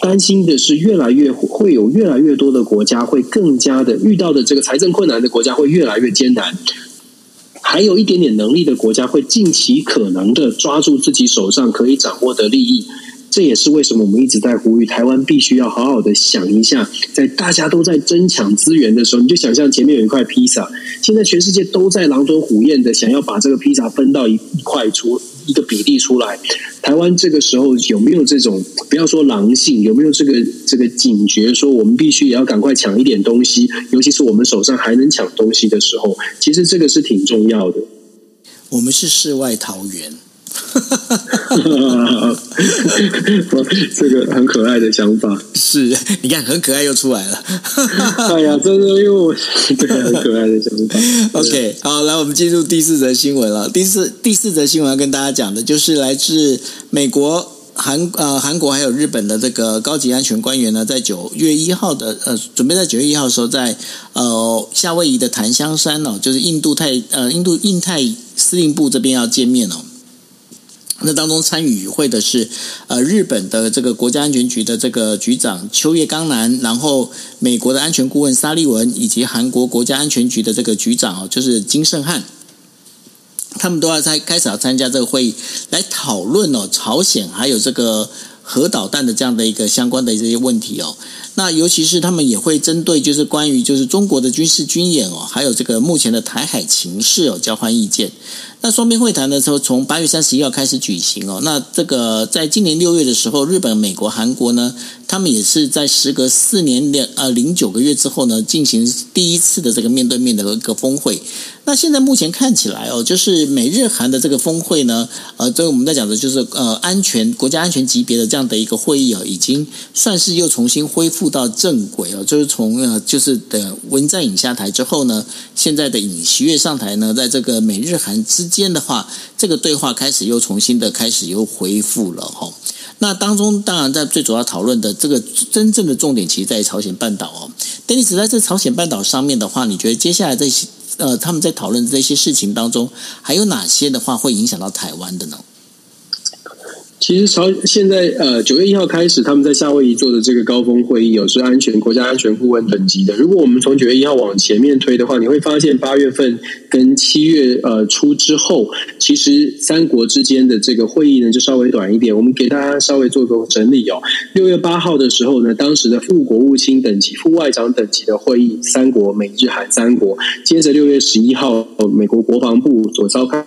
担心的是越来越会有越来越多的国家会更加的遇到的这个财政困难的国家会越来越艰难，还有一点点能力的国家会尽其可能的抓住自己手上可以掌握的利益。这也是为什么我们一直在呼吁台湾必须要好好的想一下，在大家都在争抢资源的时候，你就想象前面有一块披萨，现在全世界都在狼吞虎咽的想要把这个披萨分到一块出一个比例出来。台湾这个时候有没有这种不要说狼性，有没有这个这个警觉，说我们必须也要赶快抢一点东西，尤其是我们手上还能抢东西的时候，其实这个是挺重要的。我们是世外桃源。哈哈哈哈这个很可爱的想法，是你看很可爱又出来了。哎呀，真的，因为我对很可爱的想法。OK，好，来我们进入第四则新闻了。第四第四则新闻要跟大家讲的就是来自美国、韩呃韩国还有日本的这个高级安全官员呢，在九月一号的呃，准备在九月一号的时候在，在呃夏威夷的檀香山哦，就是印度太呃印度印太司令部这边要见面哦。那当中参与与会的是，呃，日本的这个国家安全局的这个局长秋叶刚男，然后美国的安全顾问沙利文，以及韩国国家安全局的这个局长哦，就是金圣汉，他们都要在开始要参加这个会议，来讨论哦，朝鲜还有这个核导弹的这样的一个相关的这些问题哦。那尤其是他们也会针对就是关于就是中国的军事军演哦，还有这个目前的台海情势哦，交换意见。那双边会谈的时候，从八月三十一号开始举行哦。那这个在今年六月的时候，日本、美国、韩国呢，他们也是在时隔四年两呃零九个月之后呢，进行第一次的这个面对面的一个峰会。那现在目前看起来哦，就是美日韩的这个峰会呢，呃，这个我们在讲的就是呃安全国家安全级别的这样的一个会议啊，已经算是又重新恢复到正轨哦。就是从呃就是等文在寅下台之后呢，现在的尹锡悦上台呢，在这个美日韩之间的话，这个对话开始又重新的开始又恢复了哈。那当中当然在最主要讨论的这个真正的重点，其实在朝鲜半岛哦。但你只在这朝鲜半岛上面的话，你觉得接下来这些呃他们在讨论这些事情当中，还有哪些的话会影响到台湾的呢？其实朝现在呃九月一号开始，他们在夏威夷做的这个高峰会议，有是安全国家安全顾问等级的。如果我们从九月一号往前面推的话，你会发现八月份跟七月呃初之后，其实三国之间的这个会议呢就稍微短一点。我们给大家稍微做个整理哦。六月八号的时候呢，当时的副国务卿等级、副外长等级的会议，三国美日韩三国。接着六月十一号，美国国防部所召开。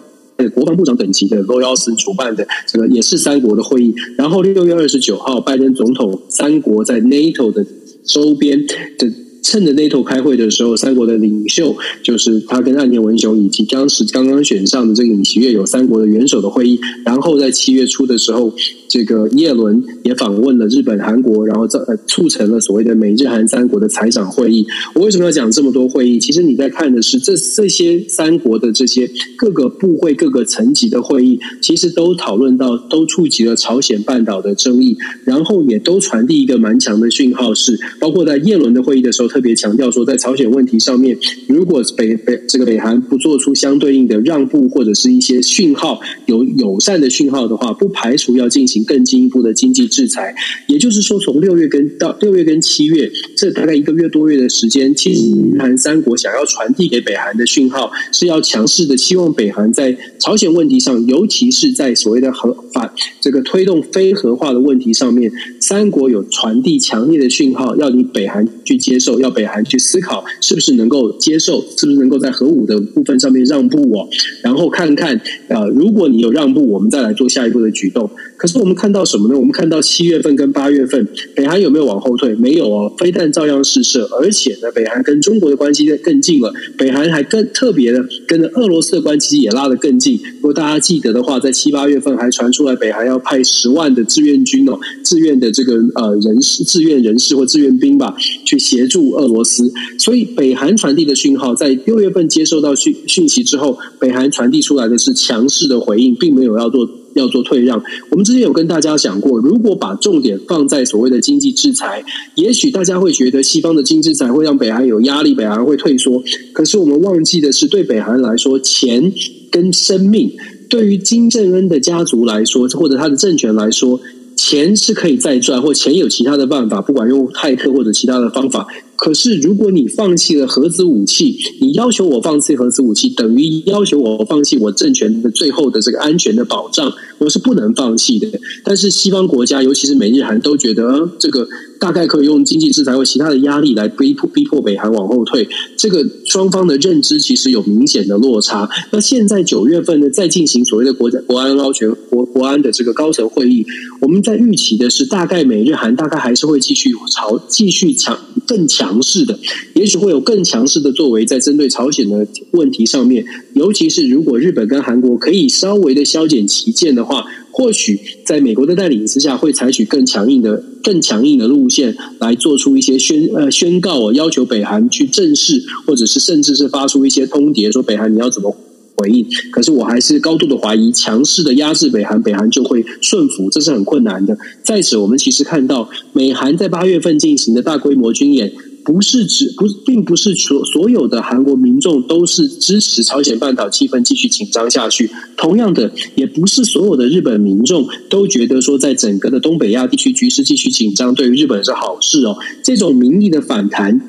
国防部长等级的罗耀斯主办的这个也是三国的会议，然后六月二十九号，拜登总统三国在 NATO 的周边的。趁着 NATO 开会的时候，三国的领袖就是他跟岸田文雄以及当时刚刚选上的这个尹锡悦有三国的元首的会议。然后在七月初的时候，这个叶伦也访问了日本、韩国，然后这呃促成了所谓的美日韩三国的财长会议。我为什么要讲这么多会议？其实你在看的是这这些三国的这些各个部会、各个层级的会议，其实都讨论到，都触及了朝鲜半岛的争议，然后也都传递一个蛮强的讯号，是包括在叶伦的会议的时候。特别强调说，在朝鲜问题上面，如果北北这个北韩不做出相对应的让步或者是一些讯号，有友善的讯号的话，不排除要进行更进一步的经济制裁。也就是说，从六月跟到六月跟七月这大概一个月多月的时间，其实韩三国想要传递给北韩的讯号是要强势的，希望北韩在朝鲜问题上，尤其是在所谓的核反这个推动非核化的问题上面，三国有传递强烈的讯号，要你北韩去接受。要北韩去思考是不是能够接受，是不是能够在核武的部分上面让步哦，然后看看呃，如果你有让步，我们再来做下一步的举动。可是我们看到什么呢？我们看到七月份跟八月份，北韩有没有往后退？没有哦，飞弹照样试射，而且呢，北韩跟中国的关系更近了。北韩还更特别的跟俄罗斯的关系也拉得更近。如果大家记得的话，在七八月份还传出来北韩要派十万的志愿军哦，志愿的这个呃人士、志愿人士或志愿兵吧，去协助俄罗斯。所以北韩传递的讯号，在六月份接收到讯讯息之后，北韩传递出来的是强势的回应，并没有要做。要做退让，我们之前有跟大家讲过，如果把重点放在所谓的经济制裁，也许大家会觉得西方的经济制裁会让北韩有压力，北韩会退缩。可是我们忘记的是，对北韩来说，钱跟生命，对于金正恩的家族来说，或者他的政权来说，钱是可以再赚，或钱有其他的办法，不管用骇客或者其他的方法。可是，如果你放弃了核子武器，你要求我放弃核子武器，等于要求我放弃我政权的最后的这个安全的保障，我是不能放弃的。但是，西方国家，尤其是美日韩，都觉得这个大概可以用经济制裁或其他的压力来逼迫逼迫北韩往后退。这个双方的认知其实有明显的落差。那现在九月份呢，再进行所谓的国家国安安全国国安的这个高层会议，我们在预期的是，大概美日韩大概还是会继续朝继续强更强。势的，也许会有更强势的作为，在针对朝鲜的问题上面，尤其是如果日本跟韩国可以稍微的削减歧见的话，或许在美国的带领之下，会采取更强硬的、更强硬的路线来做出一些宣呃宣告，我要求北韩去正视，或者是甚至是发出一些通牒，说北韩你要怎么回应。可是我还是高度的怀疑，强势的压制北韩，北韩就会顺服，这是很困难的。在此，我们其实看到美韩在八月份进行的大规模军演。不是指不，并不是所所有的韩国民众都是支持朝鲜半岛气氛继续紧张下去。同样的，也不是所有的日本民众都觉得说，在整个的东北亚地区局势继续紧张，对于日本是好事哦。这种民意的反弹，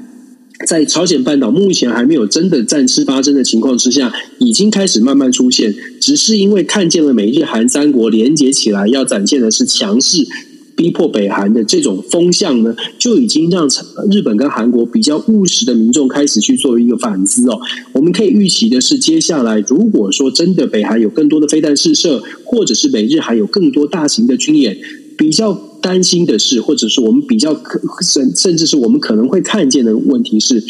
在朝鲜半岛目前还没有真的战事发生的情况之下，已经开始慢慢出现。只是因为看见了美日韩三国连结起来，要展现的是强势。逼迫北韩的这种风向呢，就已经让日本跟韩国比较务实的民众开始去做一个反思哦。我们可以预期的是，接下来如果说真的北韩有更多的飞弹试射，或者是美日韩有更多大型的军演，比较担心的是，或者是我们比较可甚甚至是我们可能会看见的问题是，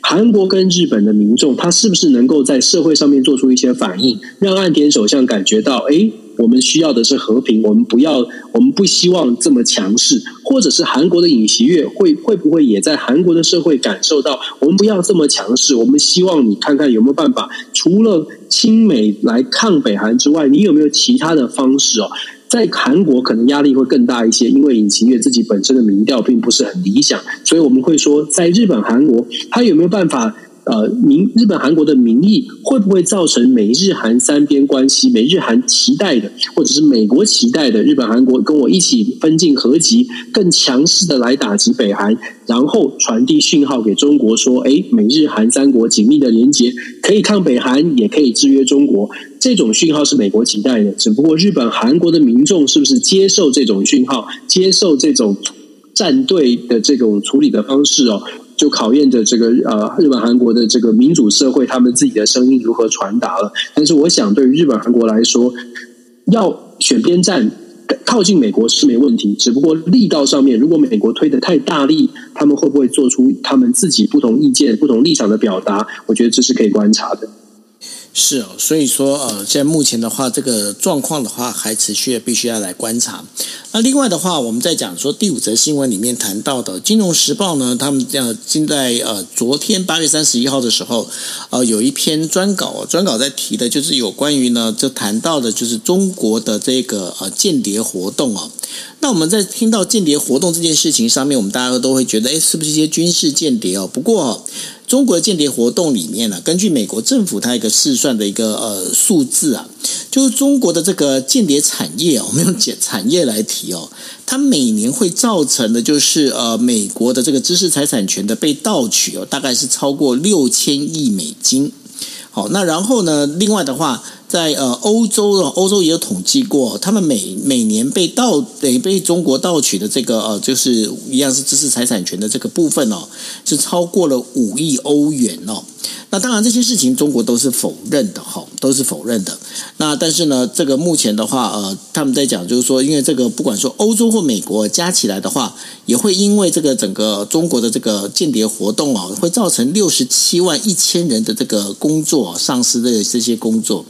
韩国跟日本的民众他是不是能够在社会上面做出一些反应，让岸田首相感觉到，哎。我们需要的是和平，我们不要，我们不希望这么强势，或者是韩国的尹锡悦会会不会也在韩国的社会感受到，我们不要这么强势，我们希望你看看有没有办法，除了亲美来抗北韩之外，你有没有其他的方式哦？在韩国可能压力会更大一些，因为尹锡悦自己本身的民调并不是很理想，所以我们会说，在日本、韩国，他有没有办法？呃，民日本韩国的民意会不会造成美日韩三边关系？美日韩期待的，或者是美国期待的，日本韩国跟我一起分进合击，更强势的来打击北韩，然后传递讯号给中国说：哎，美日韩三国紧密的连结，可以抗北韩，也可以制约中国。这种讯号是美国期待的，只不过日本韩国的民众是不是接受这种讯号，接受这种站队的这种处理的方式哦？就考验着这个呃，日本韩国的这个民主社会，他们自己的声音如何传达了。但是，我想对于日本韩国来说，要选边站，靠近美国是没问题。只不过力道上面，如果美国推得太大力，他们会不会做出他们自己不同意见、不同立场的表达？我觉得这是可以观察的。是哦，所以说呃，现在目前的话，这个状况的话还持续，必须要来观察。那另外的话，我们在讲说第五则新闻里面谈到的《金融时报》呢，他们这样现在呃，昨天八月三十一号的时候，呃，有一篇专稿，专稿在提的就是有关于呢，就谈到的就是中国的这个呃间谍活动啊。那我们在听到间谍活动这件事情上面，我们大家都会觉得，哎，是不是一些军事间谍哦？不过，中国的间谍活动里面呢，根据美国政府它一个试算的一个呃数字啊，就是中国的这个间谍产业哦，我们用产产业来提哦，它每年会造成的就是呃美国的这个知识财产权的被盗取哦，大概是超过六千亿美金。好，那然后呢，另外的话。在呃欧洲哦，欧洲也有统计过，他们每每年被盗得被中国盗取的这个呃，就是一样是知识财产权的这个部分哦，是超过了五亿欧元哦。那当然这些事情中国都是否认的哈，都是否认的。那但是呢，这个目前的话，呃，他们在讲就是说，因为这个不管说欧洲或美国加起来的话，也会因为这个整个中国的这个间谍活动啊，会造成六十七万一千人的这个工作丧失的这些工作。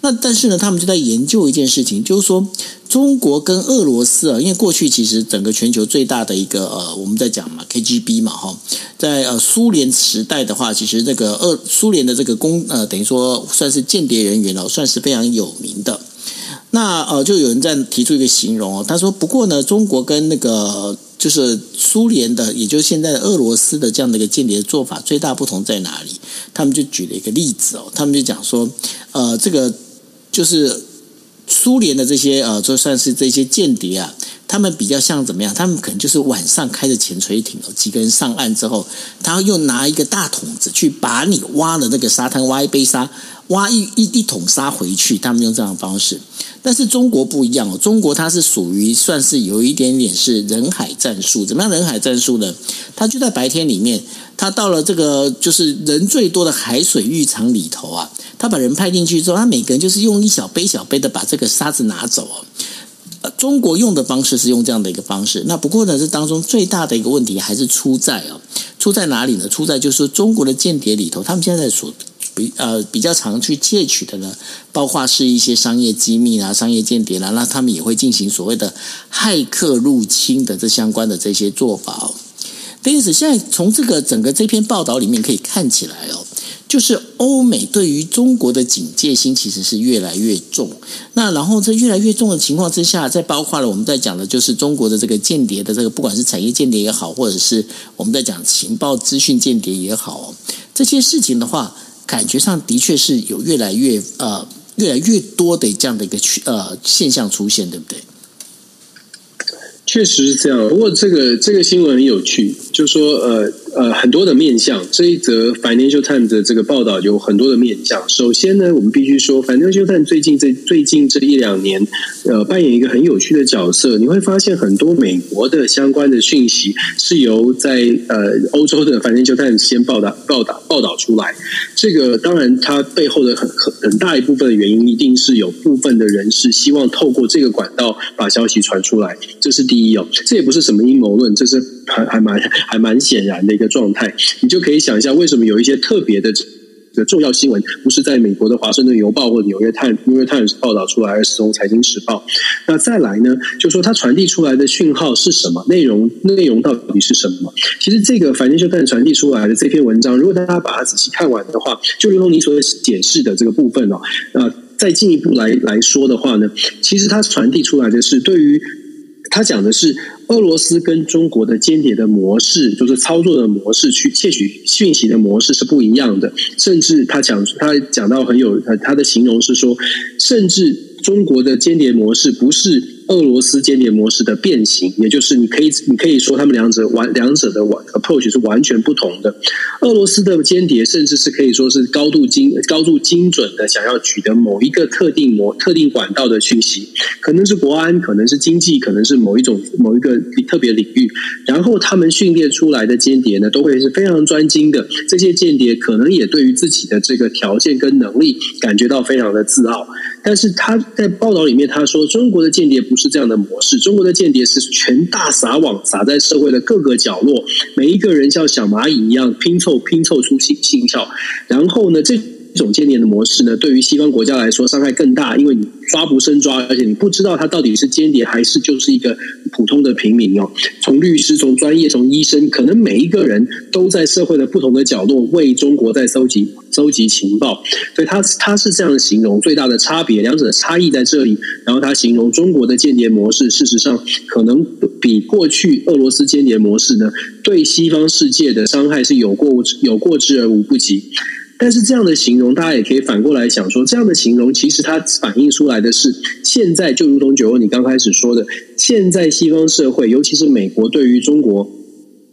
那但是呢，他们就在研究一件事情，就是说中国跟俄罗斯啊，因为过去其实整个全球最大的一个呃，我们在讲嘛，KGB 嘛哈，在呃苏联时代的话，其实这个俄苏联的这个公呃，等于说算是间谍人员哦，算是非常有名的。那呃，就有人在提出一个形容哦，他说不过呢，中国跟那个就是苏联的，也就是现在的俄罗斯的这样的一个间谍的做法，最大不同在哪里？他们就举了一个例子哦，他们就讲说呃，这个。就是苏联的这些呃，就算是这些间谍啊，他们比较像怎么样？他们可能就是晚上开着潜水艇哦，几个人上岸之后，他又拿一个大桶子去把你挖的那个沙滩挖一杯沙，挖一一一桶沙回去。他们用这样的方式，但是中国不一样哦，中国它是属于算是有一点点是人海战术。怎么样人海战术呢？他就在白天里面，他到了这个就是人最多的海水浴场里头啊。他把人派进去之后，他每个人就是用一小杯小杯的把这个沙子拿走。呃，中国用的方式是用这样的一个方式。那不过呢，这当中最大的一个问题还是出在哦，出在哪里呢？出在就是说中国的间谍里头，他们现在所比呃比较常去窃取的呢，包括是一些商业机密啊、商业间谍啦，那他们也会进行所谓的骇客入侵的这相关的这些做法哦。因此，现在从这个整个这篇报道里面可以看起来哦。就是欧美对于中国的警戒心其实是越来越重，那然后在越来越重的情况之下，再包括了我们在讲的，就是中国的这个间谍的这个，不管是产业间谍也好，或者是我们在讲情报资讯间谍也好，这些事情的话，感觉上的确是有越来越呃越来越多的这样的一个呃现象出现，对不对？确实是这样，不过这个这个新闻很有趣，就说呃呃很多的面向，这一则 Financial Times 的这个报道有很多的面向。首先呢，我们必须说 Financial Times 最近这最近这一两年，呃扮演一个很有趣的角色。你会发现很多美国的相关的讯息是由在呃欧洲的 Financial Times 先报道报道报道出来。这个当然它背后的很很很大一部分的原因，一定是有部分的人士希望透过这个管道把消息传出来，这是第一。哦，这也不是什么阴谋论，这是还还蛮还蛮显然的一个状态。你就可以想一下，为什么有一些特别的这个重要新闻，不是在美国的《华盛顿邮报》或者《纽约泰纽约泰》报道出来，而是从《财经时报》。那再来呢，就说它传递出来的讯号是什么？内容内容到底是什么？其实这个反正就但传递出来的这篇文章，如果大家把它仔细看完的话，就如同你所解释的这个部分哦，那再进一步来来说的话呢，其实它传递出来的是对于。他讲的是俄罗斯跟中国的间谍的模式，就是操作的模式，去窃取讯息的模式是不一样的。甚至他讲，他讲到很有他的形容是说，甚至中国的间谍模式不是。俄罗斯间谍模式的变形，也就是你可以你可以说他们两者完两者的完 approach 是完全不同的。俄罗斯的间谍甚至是可以说是高度精高度精准的，想要取得某一个特定模特定管道的讯息，可能是国安，可能是经济，可能是某一种某一个特别领域。然后他们训练出来的间谍呢，都会是非常专精的。这些间谍可能也对于自己的这个条件跟能力感觉到非常的自傲。但是他在报道里面他说，中国的间谍不是这样的模式，中国的间谍是全大撒网，撒在社会的各个角落，每一个人像小蚂蚁一样拼凑拼凑出心心跳，然后呢，这。种间谍的模式呢，对于西方国家来说伤害更大，因为你抓不胜抓，而且你不知道他到底是间谍还是就是一个普通的平民哦。从律师、从专业、从医生，可能每一个人都在社会的不同的角落为中国在搜集搜集情报，所以他他是这样的形容最大的差别，两者的差异在这里。然后他形容中国的间谍模式，事实上可能比过去俄罗斯间谍模式呢，对西方世界的伤害是有过有过之而无不及。但是这样的形容，大家也可以反过来想说，这样的形容其实它反映出来的是，现在就如同九欧你刚开始说的，现在西方社会，尤其是美国，对于中国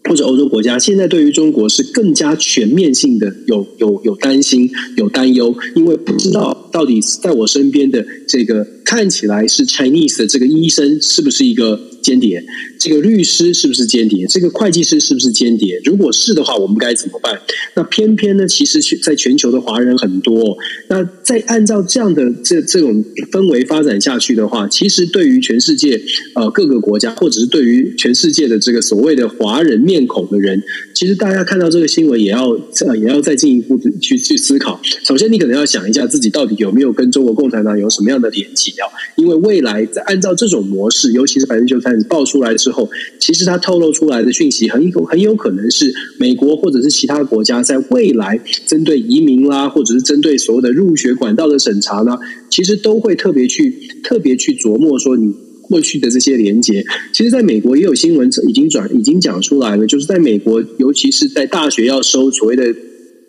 或者欧洲国家，现在对于中国是更加全面性的有有有担心、有担忧，因为不知道。到底在我身边的这个看起来是 Chinese 的这个医生是不是一个间谍？这个律师是不是间谍？这个会计师是不是间谍？如果是的话，我们该怎么办？那偏偏呢，其实在全球的华人很多。那在按照这样的这这种氛围发展下去的话，其实对于全世界呃各个国家，或者是对于全世界的这个所谓的华人面孔的人，其实大家看到这个新闻，也要呃也要再进一步去去思考。首先，你可能要想一下自己到底有有没有跟中国共产党有什么样的连接啊？因为未来在按照这种模式，尤其是 Financial Times 爆出来之后，其实它透露出来的讯息很有很有可能是美国或者是其他国家在未来针对移民啦，或者是针对所谓的入学管道的审查呢，其实都会特别去特别去琢磨说你过去的这些连接。其实，在美国也有新闻已经转已经讲出来了，就是在美国，尤其是在大学要收所谓的。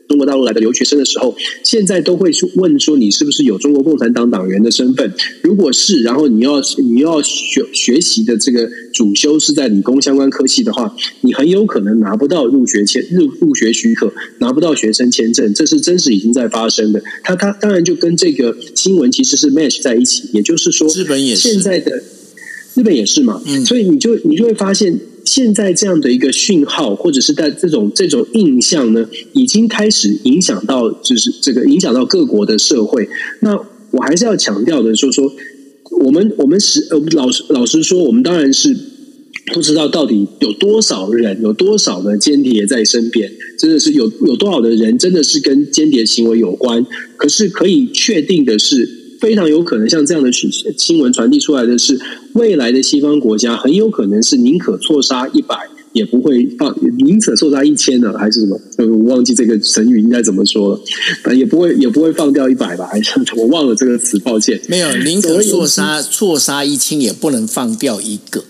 中国大陆来的留学生的时候，现在都会去问说，你是不是有中国共产党党员的身份？如果是，然后你要你要学学习的这个主修是在理工相关科系的话，你很有可能拿不到入学签入入学许可，拿不到学生签证，这是真实已经在发生的。他他当然就跟这个新闻其实是 match 在一起，也就是说，日本也是现在的日本也是嘛，嗯，所以你就你就会发现。现在这样的一个讯号，或者是在这种这种印象呢，已经开始影响到，就是这个影响到各国的社会。那我还是要强调的，就是说，我们我们是呃老实老实说，我们当然是不知道到底有多少人，有多少的间谍在身边，真的是有有多少的人真的是跟间谍行为有关。可是可以确定的是。非常有可能像这样的新新闻传递出来的是，未来的西方国家很有可能是宁可错杀一百，也不会放宁可错杀一千呢，还是什么？我忘记这个成语应该怎么说了，也不会也不会放掉一百吧？还是我忘了这个词，抱歉。没有宁可错杀错杀一千，也不能放掉一个。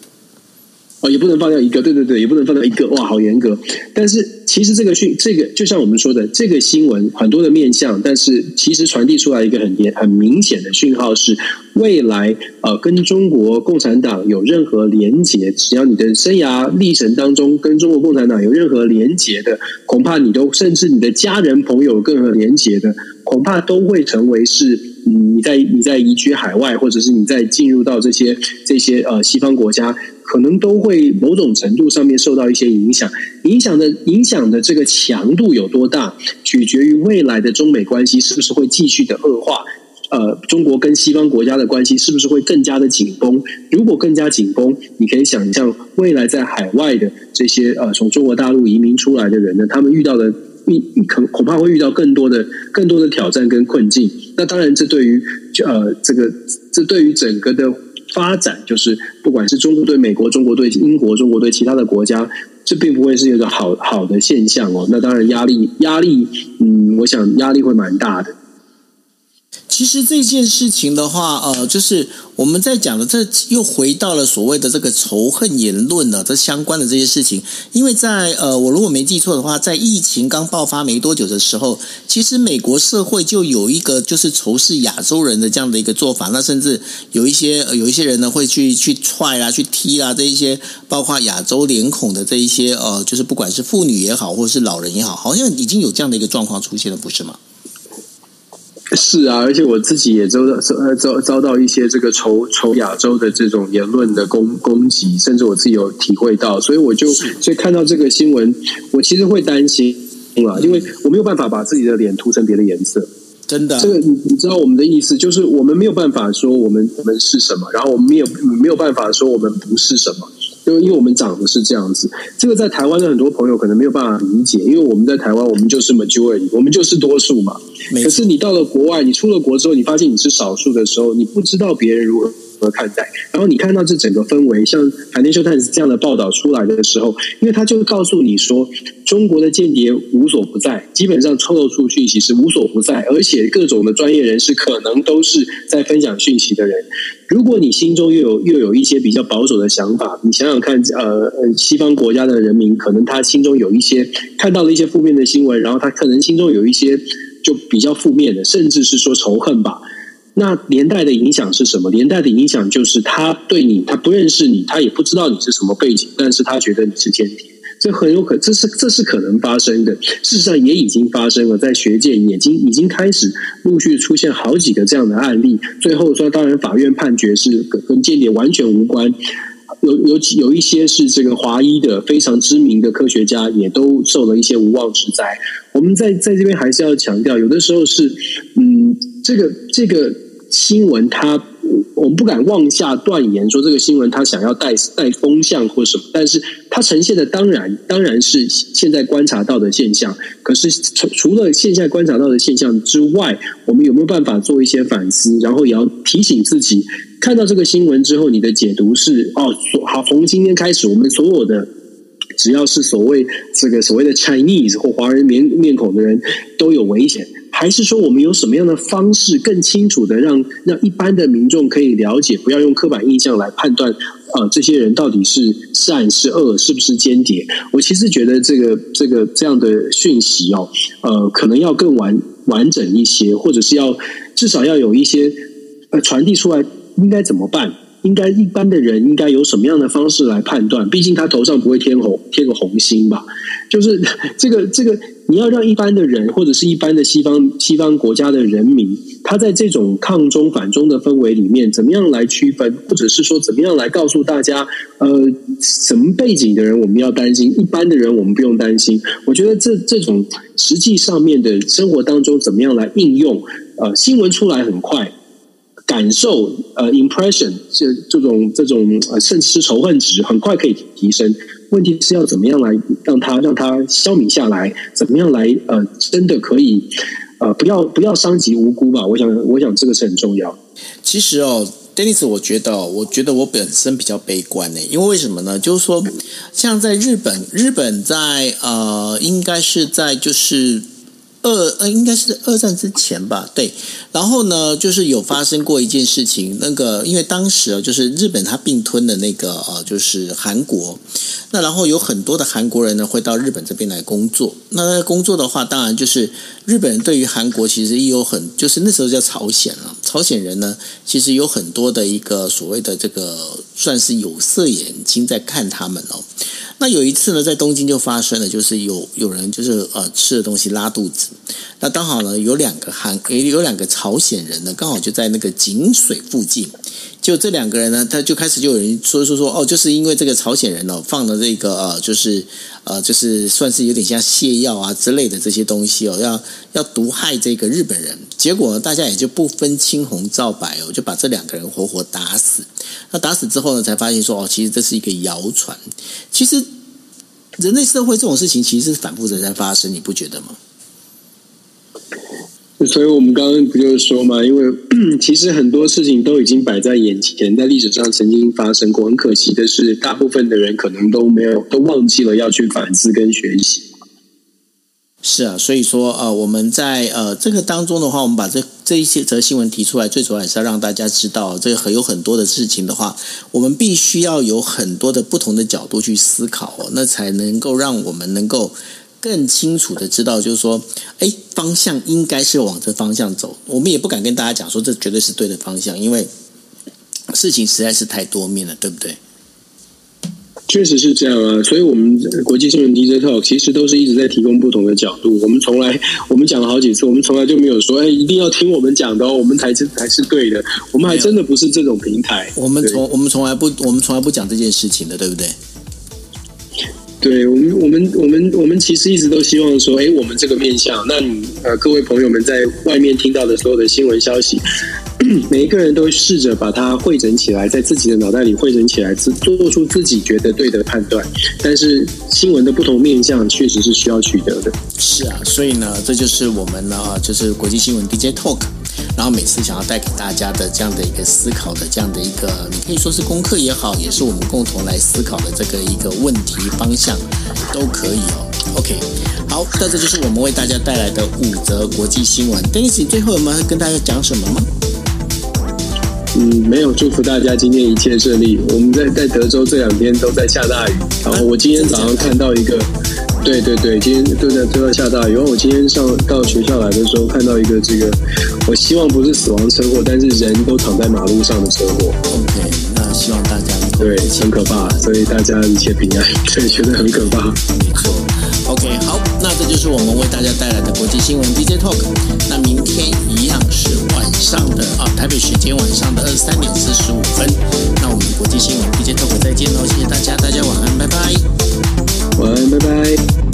也不能放掉一个，对对对，也不能放掉一个，哇，好严格。但是其实这个讯，这个就像我们说的，这个新闻很多的面向，但是其实传递出来一个很严、很明显的讯号是，未来呃跟中国共产党有任何连结，只要你的生涯历程当中跟中国共产党有任何连结的，恐怕你都甚至你的家人朋友有任何连结的，恐怕都会成为是，你你在你在移居海外，或者是你在进入到这些这些呃西方国家。可能都会某种程度上面受到一些影响，影响的影响的这个强度有多大，取决于未来的中美关系是不是会继续的恶化。呃，中国跟西方国家的关系是不是会更加的紧绷？如果更加紧绷，你可以想象未来在海外的这些呃从中国大陆移民出来的人呢，他们遇到的你你可恐怕会遇到更多的更多的挑战跟困境。那当然，这对于呃这个这对于整个的。发展就是，不管是中国对美国、中国对英国、中国对其他的国家，这并不会是一个好好的现象哦。那当然压力压力，嗯，我想压力会蛮大的。其实这件事情的话，呃，就是我们在讲的，这又回到了所谓的这个仇恨言论呢，这相关的这些事情。因为在呃，我如果没记错的话，在疫情刚爆发没多久的时候，其实美国社会就有一个就是仇视亚洲人的这样的一个做法。那甚至有一些有一些人呢，会去去踹啊，去踢啊，这一些包括亚洲脸孔的这一些呃，就是不管是妇女也好，或者是老人也好，好像已经有这样的一个状况出现了，不是吗？是啊，而且我自己也遭到遭遭遭到一些这个仇仇亚洲的这种言论的攻攻击，甚至我自己有体会到，所以我就所以看到这个新闻，我其实会担心啊，因为我没有办法把自己的脸涂成别的颜色，真的。这个你你知道我们的意思，就是我们没有办法说我们我们是什么，然后我们没有没有办法说我们不是什么。因为因为我们长的是这样子，这个在台湾的很多朋友可能没有办法理解，因为我们在台湾，我们就是 majority，我们就是多数嘛。可是你到了国外，你出了国之后，你发现你是少数的时候，你不知道别人如何。和看待，然后你看到这整个氛围，像《Financial Times》这样的报道出来的时候，因为他就告诉你说，中国的间谍无所不在，基本上透露出讯息是无所不在，而且各种的专业人士可能都是在分享讯息的人。如果你心中又有又有一些比较保守的想法，你想想看，呃，西方国家的人民可能他心中有一些看到了一些负面的新闻，然后他可能心中有一些就比较负面的，甚至是说仇恨吧。那连带的影响是什么？连带的影响就是他对你，他不认识你，他也不知道你是什么背景，但是他觉得你是间谍，这很有可，这是这是可能发生的。事实上也已经发生了，在学界已经已经开始陆续出现好几个这样的案例。最后说，当然法院判决是跟间谍完全无关。有有有一些是这个华裔的非常知名的科学家，也都受了一些无妄之灾。我们在在这边还是要强调，有的时候是嗯，这个这个新闻它。我们不敢妄下断言说这个新闻他想要带带风向或什么，但是它呈现的当然当然是现在观察到的现象。可是除除了现在观察到的现象之外，我们有没有办法做一些反思？然后也要提醒自己，看到这个新闻之后，你的解读是哦，好，从今天开始，我们所有的只要是所谓这个所谓的 Chinese 或华人面面孔的人都有危险。还是说，我们有什么样的方式更清楚的让让一般的民众可以了解，不要用刻板印象来判断，呃，这些人到底是善是恶，是不是间谍？我其实觉得这个这个这样的讯息哦，呃，可能要更完完整一些，或者是要至少要有一些呃传递出来，应该怎么办？应该一般的人应该有什么样的方式来判断？毕竟他头上不会贴红贴个红心吧？就是 这个这个，你要让一般的人或者是一般的西方西方国家的人民，他在这种抗中反中的氛围里面，怎么样来区分，或者是说怎么样来告诉大家，呃，什么背景的人我们要担心，一般的人我们不用担心。我觉得这这种实际上面的生活当中怎么样来应用？呃，新闻出来很快。感受呃，impression 这这种这种呃，甚至是仇恨值很快可以提升。问题是要怎么样来让它让它消弭下来？怎么样来呃，真的可以呃，不要不要伤及无辜吧？我想我想这个是很重要。其实哦，Dennis，我觉得我觉得我本身比较悲观呢，因为为什么呢？就是说，像在日本，日本在呃，应该是在就是。二呃，应该是二战之前吧，对。然后呢，就是有发生过一件事情，那个因为当时啊，就是日本它并吞的那个呃，就是韩国。那然后有很多的韩国人呢，会到日本这边来工作。那工作的话，当然就是日本人对于韩国其实也有很，就是那时候叫朝鲜啊，朝鲜人呢，其实有很多的一个所谓的这个算是有色眼睛在看他们哦。那有一次呢，在东京就发生了，就是有有人就是呃吃的东西拉肚子，那刚好呢有两个韩有两个朝鲜人呢，刚好就在那个井水附近，就这两个人呢，他就开始就有人说说说哦，就是因为这个朝鲜人哦放了这个呃就是呃就是算是有点像泻药啊之类的这些东西哦，要要毒害这个日本人，结果大家也就不分青红皂白哦，就把这两个人活活打死。那打死之后呢，才发现说哦，其实这是一个谣传。其实人类社会这种事情其实是反复的在发生，你不觉得吗？所以我们刚刚不就是说嘛，因为 其实很多事情都已经摆在眼前，在历史上曾经发生过。很可惜的是，大部分的人可能都没有，都忘记了要去反思跟学习。是啊，所以说呃，我们在呃这个当中的话，我们把这这一些则新闻提出来，最主要还是要让大家知道，这个很有很多的事情的话，我们必须要有很多的不同的角度去思考，那才能够让我们能够更清楚的知道，就是说，哎，方向应该是往这方向走。我们也不敢跟大家讲说这绝对是对的方向，因为事情实在是太多面了，对不对？确实是这样啊，所以我们国际新闻 DJ Talk 其实都是一直在提供不同的角度。我们从来，我们讲了好几次，我们从来就没有说，哎，一定要听我们讲的哦，我们才是才是对的。我们还真的不是这种平台。我们从我们从来不，我们从来不讲这件事情的，对不对？对，我们我们我们我们其实一直都希望说，哎，我们这个面向，那你呃，各位朋友们在外面听到的所有的新闻消息。每一个人都试着把它汇整起来，在自己的脑袋里汇整起来，自做出自己觉得对的判断。但是新闻的不同面向确实是需要取得的。是啊，所以呢，这就是我们呢，就是国际新闻 DJ Talk，然后每次想要带给大家的这样的一个思考的这样的一个，你可以说是功课也好，也是我们共同来思考的这个一个问题方向，都可以哦。OK，好，那这就是我们为大家带来的五则国际新闻。Daisy，最后我们要跟大家讲什么吗？嗯，没有，祝福大家今天一切顺利。我们在在德州这两天都在下大雨，然后我今天早上看到一个，对对对，今天都在都在下大雨。然后我今天上到学校来的时候，看到一个这个，我希望不是死亡车祸，但是人都躺在马路上的车祸。OK，那希望大家。对，很可怕，所以大家一切平安，对，觉得很可怕。没错，OK，好，那这就是我们为大家带来的国际新闻 DJ Talk。那明天一样是晚上的啊，台北时间晚上的二十三点四十五分。那我们国际新闻 DJ Talk 再见喽，谢谢大家，大家晚安，拜拜。晚安，拜拜。